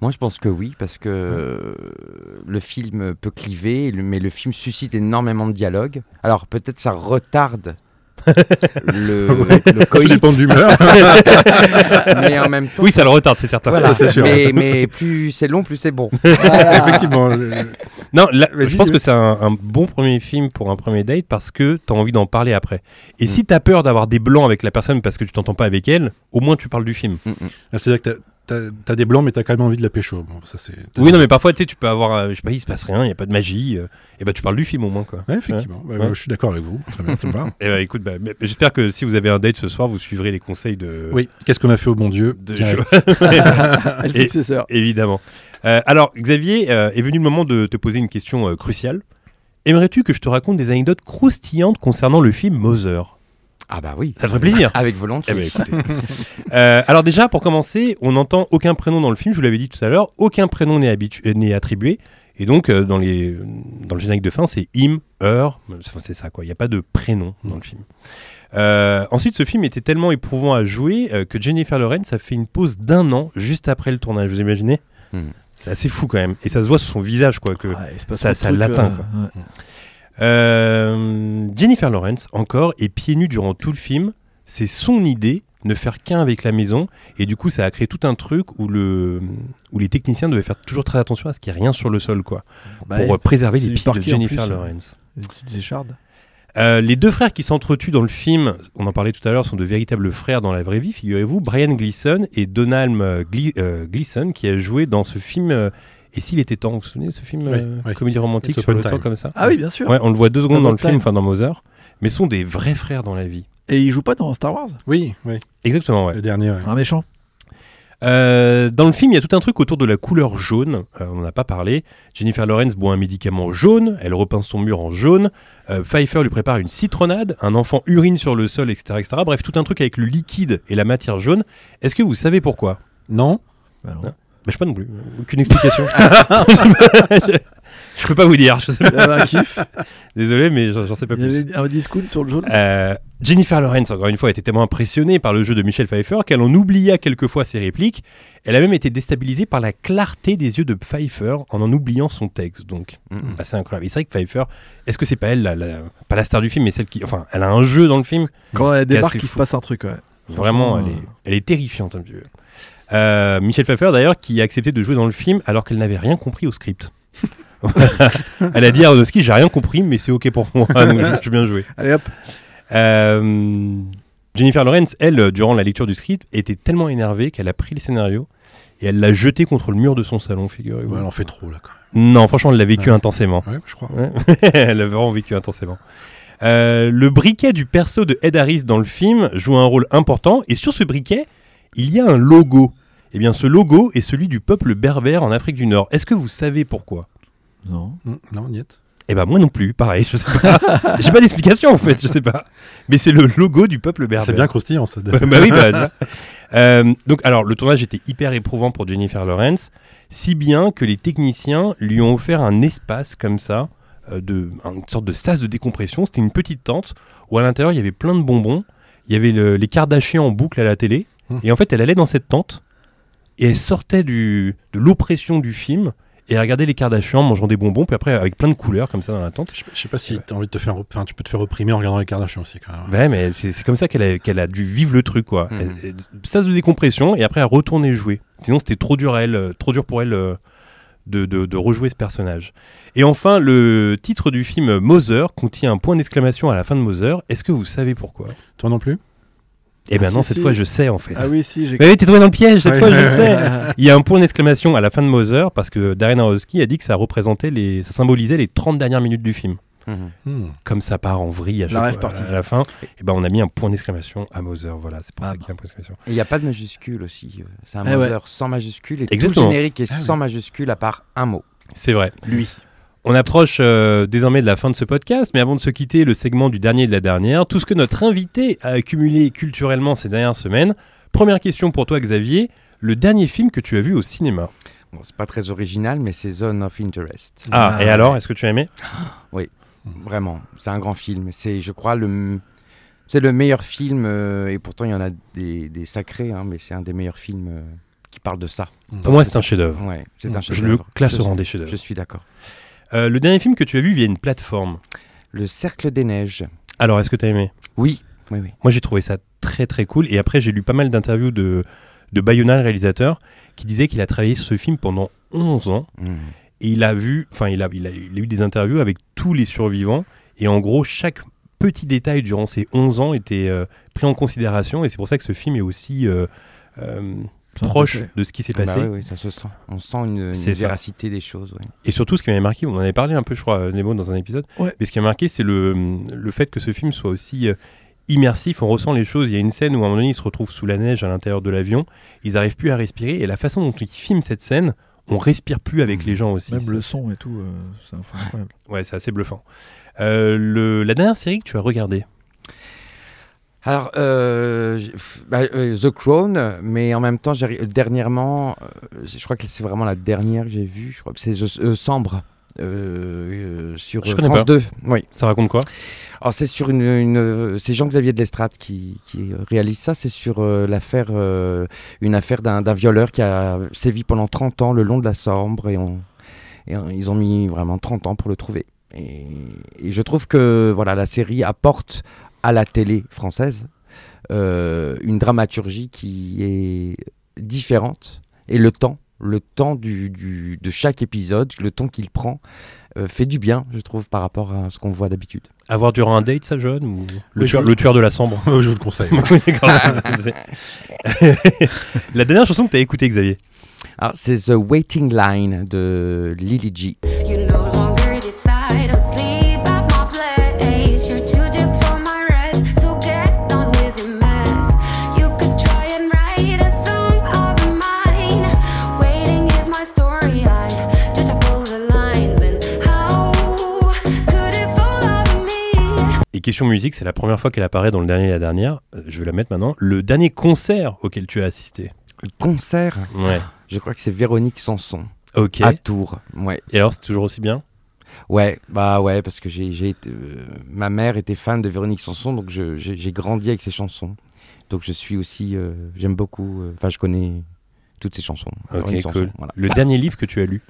Moi, je pense que oui, parce que euh, le film peut cliver, le- mais le film suscite énormément de dialogue. Alors, peut-être ça retarde le, le Ça coït, dépend l'humeur. mais en même temps. Oui, ça le retarde, c'est certain. voilà. ça, c'est sûr. Mais, mais plus c'est long, plus c'est bon. Effectivement. le- Non, là, je pense que c'est un, un bon premier film pour un premier date parce que tu as envie d'en parler après. Et Mm. si tu as peur d'avoir des blancs avec la personne parce que tu t'entends pas avec elle, au moins tu parles du film. Mm, mm. Ah, C'est-à-dire que t'as- t'as as des blancs, mais t'as quand même envie de la pécho. Bon, ça c'est. Oui, non, mais parfois, tu sais, tu peux avoir, euh, je sais pas, il se passe rien, il y a pas de magie, euh, et bah tu parles du film au moins, quoi. Ouais, effectivement. Bah, Ouais. je suis d'accord avec vous. Très bien, ça me va. Et bah écoute, bah, mais j'espère que si vous avez un date ce soir, vous suivrez les conseils de. Oui. Qu'est-ce qu'on a fait au bon Dieu de. Le successeur. Évidemment. Euh, alors, Xavier, euh, est venu le moment de te poser une question euh, cruciale. Aimerais-tu que je te raconte des anecdotes croustillantes concernant le film Mother? Ah bah oui. Ça te ferait plaisir Avec Eh volonté. ben, écoutez. Euh, alors déjà, pour commencer, on n'entend aucun prénom dans le film, je vous l'avais dit tout à l'heure, aucun prénom n'est attribué. Et donc, euh, dans, les, dans le générique de fin, c'est him, her, enfin, c'est ça quoi, il n'y a pas de prénom dans le film. Euh, ensuite, ce film était tellement éprouvant à jouer euh, que Jennifer Lawrence a fait une pause d'un an juste après le tournage, vous imaginez? Mhm. C'est assez fou quand même. Et ça se voit sur son visage quoi, que Ouais, ça- l'atteint, euh, quoi. ouais. Euh, Jennifer Lawrence, encore, est pieds nus durant tout le film. C'est son idée, ne faire qu'un avec la maison. Et du coup, ça a créé tout un truc où, le, où les techniciens devaient faire toujours très attention à ce qu'il n'y ait rien sur le sol, quoi. Bah, pour euh, préserver les pieds de Jennifer plus, Lawrence. Petites échardes. Euh, les deux frères qui s'entretuent dans le film, on en parlait tout à l'heure, sont de véritables frères dans la vraie vie, figurez-vous. Brian Gleason et Donald Gle- Gleason, qui a joué dans ce film. Et s'il était temps, vous vous souvenez de ce film Oui, euh, oui. Comédie romantique It's sur le temps comme ça Ah oui, bien sûr. Ouais, on le voit deux secondes dans le film, enfin dans Mother, mais sont des vrais frères dans la vie. Et il joue pas dans Star Wars? Oui, oui. Exactement, ouais. Le dernier. ouais. Un méchant. Euh, dans le film, il y a tout un truc autour de la couleur jaune. Euh, on n'en a pas parlé. Jennifer Lawrence boit un médicament jaune. Elle repeint son mur en jaune. Euh, Pfeiffer lui prépare une citronnade. Un enfant urine sur le sol, etc., etc. Bref, tout un truc avec le liquide et la matière jaune. Est-ce que vous savez pourquoi? Non. Bah non. Bah, Je sais pas non plus. Aucune explication. je, je peux pas vous dire. Je sais pas. un kiff. Désolé, mais j'en sais pas Il y plus. avait un discount sur le jaune? Euh, Jennifer Lawrence, encore une fois, était tellement impressionnée par le jeu de Michel Pfeiffer qu'elle en oublia quelquefois ses répliques. Elle a même été déstabilisée par la clarté des yeux de Pfeiffer en en oubliant son texte. Donc, Mm, assez incroyable. C'est vrai que Pfeiffer, est-ce que c'est pas elle, la, la- pas la star du film, mais celle qui. Enfin, elle a un jeu dans le film. Quand elle débarque, il se passe un truc. Ouais. Vraiment, elle est, elle est terrifiante un peu. Euh, Michel Pfeiffer, d'ailleurs, qui a accepté de jouer dans le film alors qu'elle n'avait rien compris au script. elle a dit à Aronofsky, j'ai rien compris, mais c'est ok pour moi, donc je, je bien joué. Allez hop. Euh, Jennifer Lawrence, elle, euh, durant la lecture du script, était tellement énervée qu'elle a pris le scénario et elle l'a jeté contre le mur de son salon, figurez-vous. Ouais, elle en fait trop là quand même. Non, franchement, elle l'a vécu Ouais. intensément. Ouais, je crois. Ouais. elle a vraiment vécu intensément. Euh, le briquet du perso de Ed Harris dans le film joue un rôle important et sur ce briquet, il y a un logo. Eh bien, ce logo est celui du peuple berbère en Afrique du Nord. Est-ce que vous savez pourquoi? Non. Mm, Non, niet. Eh ben moi non plus, pareil, je sais pas. J'ai pas d'explication en fait, je sais pas. Mais c'est le logo du peuple berbère. C'est bien croustillant ça. bah oui, bah. Euh, donc, alors, le tournage était hyper éprouvant pour Jennifer Lawrence, si bien que les techniciens lui ont offert un espace comme ça, euh, de, une sorte de sas de décompression. C'était une petite tente où à l'intérieur il y avait plein de bonbons. Il y avait le- les Kardashians en boucle à la télé. Hmm. Et en fait, elle allait dans cette tente et elle sortait du, de l'oppression du film et elle regardait les Kardashians mangeant des bonbons, puis après avec plein de couleurs comme ça dans la tente. Je, je sais pas si t'as envie de te faire. Enfin, tu peux te faire reprimer en regardant les Kardashians aussi quand même. Ouais, mais c'est comme ça qu'elle a, dû vivre le truc, quoi. Elle- Sas de décompression et après elle retournait jouer. Sinon, c'était trop dur à elle, euh, trop dur pour elle euh, de, de- de rejouer ce personnage. Et enfin, le titre du film Mother contient un point d'exclamation à la fin de Mother. Est-ce que vous savez pourquoi? Toi non plus? Eh ben Ah, non, si, cette si. fois je sais en fait. Ah oui, si, j'ai. Mais oui, t'es tombé dans le piège, cette Ouais. fois je sais. Il y a un point d'exclamation à la fin de Mother parce que Darren Aronofsky a dit que ça représentait les, ça symbolisait les 30 dernières minutes du film. Mhm. Hmm. Comme ça part en vrille à La chaque rêve fois, partie. à la fin, et ben on a mis un point d'exclamation à Mother. Voilà, c'est pour Ah ça qu'il y a un point d'exclamation. Et il n'y a pas de majuscule aussi. C'est un Eh ouais. Sans majuscule et Exactement. tout le générique est Ah oui. sans majuscule à part un mot. C'est vrai. Lui. On approche euh, désormais de la fin de ce podcast, mais avant de se quitter, le segment du dernier et de la dernière, tout ce que notre invité a accumulé culturellement ces dernières semaines. Première question pour toi, Xavier. Le dernier film que tu as vu au cinéma? Bon, c'est pas très original, mais c'est Zone of Interest. Ah, et alors, est-ce que tu as aimé? Vraiment, c'est un grand film. C'est, je crois, le, c'est le meilleur film, euh, et pourtant il y en a des, des sacrés, hein, mais c'est un des meilleurs films euh, qui parle de ça. Pour moi, c'est un chef-d'œuvre. Ouais, c'est un Je chef-d'œuvre. le classe Je au rang des chefs-d'œuvre. Je suis d'accord. Euh, le dernier film que tu as vu via une plateforme. Le Cercle des Neiges. Alors, est-ce que tu as aimé? Oui, oui, oui. Moi, j'ai trouvé ça très très cool. Et après, j'ai lu pas mal d'interviews de, de Bayona, le réalisateur, qui disait qu'il a travaillé sur ce film pendant 11 ans. Mm. Et il a vu, enfin, il a, il, a, il a eu des interviews avec tous les survivants. Et en gros, chaque petit détail durant ces 11 ans était euh, pris en considération. Et c'est pour ça que ce film est aussi euh, proche de ce qui s'est Ah bah passé. oui, oui, ça se sent. On sent une, une C'est ça. véracité des choses. ouais. Et surtout, ce qui m'avait marqué, on en avait parlé un peu, je crois, Nemo, dans un épisode. Ouais. Mais ce qui m'a marqué, c'est le, le fait que ce film soit aussi euh, immersif. On ressent les choses. Il y a une scène où, à un moment donné, ils se retrouvent sous la neige à l'intérieur de l'avion. Ils n'arrivent plus à respirer. Et la façon dont ils filment cette scène, on respire plus avec les gens aussi. Même Ça- le son et tout, euh, c'est incroyable. Ouais, c'est assez bluffant. Euh, le, la dernière série que tu as regardée, Alors, euh, bah, euh, The Crown, mais en même temps, dernièrement, euh, je crois que c'est vraiment la dernière que j'ai vue. Je crois c'est The- Sambre. sur Je connais France pas. 2. Oui. ça raconte quoi? Alors c'est sur une, une, c'est Jean-Xavier de Lestrade qui, qui réalise ça. C'est sur l'affaire, une affaire d'un d'un violeur qui a sévi pendant 30 ans le long de la Sambre et, on, et on- ils ont mis vraiment 30 ans pour le trouver. Et, et je trouve que voilà la série apporte à la télé française euh, une dramaturgie qui est différente et le temps, le temps du, du- de chaque épisode, le temps qu'il prend euh, fait du bien, je trouve, par rapport à ce qu'on voit d'habitude. Avoir durant un date, ça, John ou le, Oui, tueur, je- le tueur de la Sambre je vous le conseille. La dernière chanson que tu as écoutée, Xavier? Ah, c'est The Waiting Line de Lily G. You Et question musique, c'est la première fois qu'elle apparaît dans le dernier et la dernière. Euh, Je vais la mettre maintenant. Le dernier concert auquel tu as assisté. Le concert, Ouais. je crois que c'est Véronique Sanson Ok. à Tours. Ouais. Et alors, c'est toujours aussi bien? Ouais, bah ouais, parce que j'ai, euh, ma mère était fan de Véronique Sanson, donc j'ai, grandi avec ses chansons. Donc je suis aussi, euh, j'aime beaucoup, euh, enfin je connais toutes ses chansons. Ok, Sanson, voilà. Le dernier livre que tu as lu?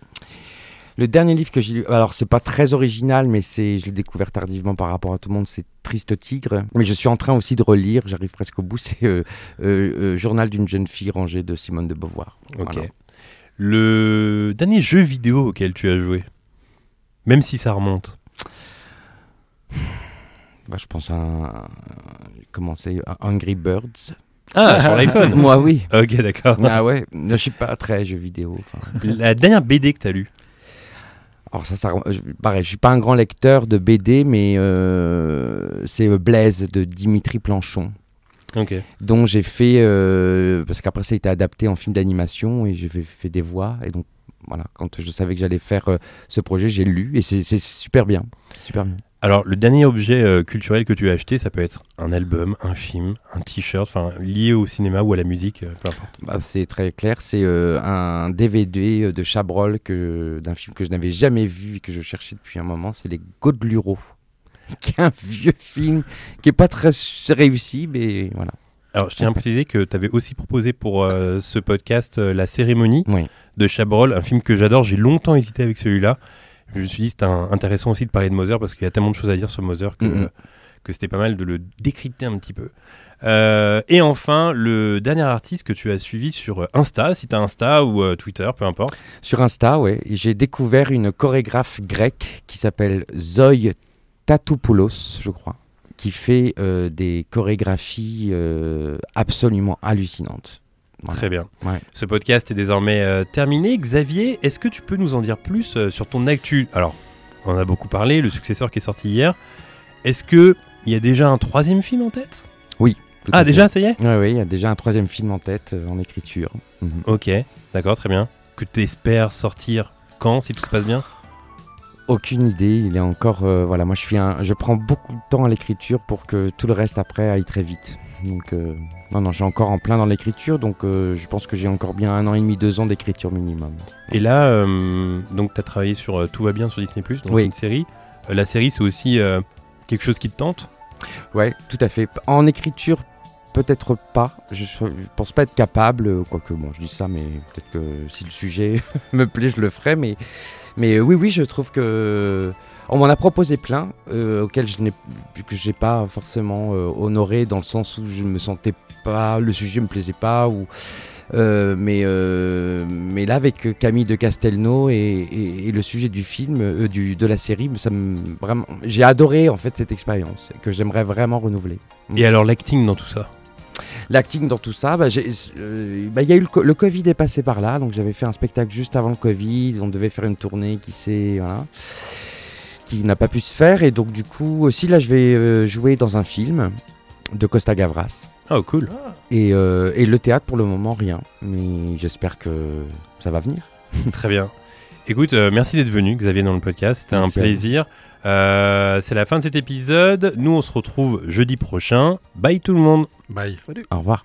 Le dernier livre que j'ai lu, alors c'est pas très original, mais c'est, je l'ai découvert tardivement par rapport à tout le monde, c'est Triste Tigre. Mais je suis en train aussi de relire, j'arrive presque au bout, c'est euh, euh, euh, Journal d'une jeune fille rangée de Simone de Beauvoir. Ok. Voilà. Le dernier jeu vidéo auquel tu as joué Même si ça remonte. Bah, je pense à, un- comment c'est, Angry Birds. Ah, sur l'iPhone Moi oui. Ok, d'accord. Ah ouais, je suis pas très jeu vidéo. enfin. La dernière BD que tu as lue Alors ça, pareil, je suis pas un grand lecteur de BD, mais euh, c'est euh, Blaise de Dimitri Planchon, dont j'ai fait euh, parce qu'après ça a été adapté en film d'animation et j'ai fait, fait des voix. Et donc voilà, quand je savais que j'allais faire euh, ce projet, j'ai lu et c'est super bien, super bien. Alors, le dernier objet euh, culturel que tu as acheté, ça peut être un album, un film, un t-shirt, enfin lié au cinéma ou à la musique, euh, peu importe. Bah, c'est très clair, c'est euh, un DVD de Chabrol que d'un film que je n'avais jamais vu et que je cherchais depuis un moment, c'est Les Godelureaux, qui est un vieux film qui est pas très réussi, mais voilà. Alors, je tiens à préciser que tu avais aussi proposé pour euh, ce podcast euh, La cérémonie Oui. de Chabrol, un film que j'adore. J'ai longtemps hésité avec celui-là. Je me suis dit, c'était intéressant aussi de parler de Moser parce qu'il y a tellement de choses à dire sur Moser que, Mhm. que c'était pas mal de le décrypter un petit peu. Euh, et enfin, le dernier artiste que tu as suivi sur Insta, si tu as Insta ou euh, Twitter, peu importe. Sur Insta, et j'ai découvert une chorégraphe grecque qui s'appelle Zoe Tatopoulos, je crois, qui fait euh, des chorégraphies absolument hallucinantes. Voilà. Très bien. Ouais. Ce podcast est désormais euh, terminé. Xavier, est-ce que tu peux nous en dire plus euh, sur ton actu? Alors, on en a beaucoup parlé, le successeur qui est sorti hier. Est-ce que il y a déjà un troisième film en tête? Tout Ah, déjà, ça y est? Oui, oui, il y a déjà un troisième film en tête, euh, en écriture. Mhm. Ok, d'accord, très bien. Que tu espères sortir quand, si tout se passe bien? Aucune idée. Il est encore. euh, voilà, moi je suis un. Je prends beaucoup de temps à l'écriture pour que tout le reste après aille très vite. Donc euh, non, non, j'ai encore en plein dans l'écriture. Donc euh, je pense que j'ai encore bien un an et demi, deux ans d'écriture minimum. Et là, euh, donc tu as travaillé sur Tout va bien sur Disney donc Oui. une série. La série, c'est aussi quelque chose qui te tente? Ouais, tout à fait. En écriture, peut-être pas. Je, je pense pas être capable. Quoique, bon, je dis ça, mais peut-être que si le sujet me plaît, je le ferai. Mais, mais oui, oui, je trouve que. On m'en a proposé plein, euh, auxquels je n'ai que j'ai pas forcément euh, honoré dans le sens où je me sentais pas, le sujet me plaisait pas ou. euh, mais, euh, mais là, avec Camille de Castelnau et, et- et le sujet du film, euh, du, de la série, ça me, vraiment, j'ai adoré en fait cette expérience que j'aimerais vraiment renouveler. Et alors l'acting dans tout ça? L'acting dans tout ça, bah, bah, y a eu le, co- le Covid est passé par là, donc j'avais fait un spectacle juste avant le Covid. On devait faire une tournée qui s'est voilà, qui n'a pas pu se faire, et donc du coup aussi là je vais euh, jouer dans un film de Costa Gavras. Oh cool. Et, euh, et le théâtre pour le moment rien, mais j'espère que ça va venir. Très bien. Écoute, euh, merci d'être venu, Xavier, dans le podcast. C'était un plaisir. Euh, c'est la fin de cet épisode. Nous, on se retrouve jeudi prochain. Bye tout le monde. Bye. Au revoir.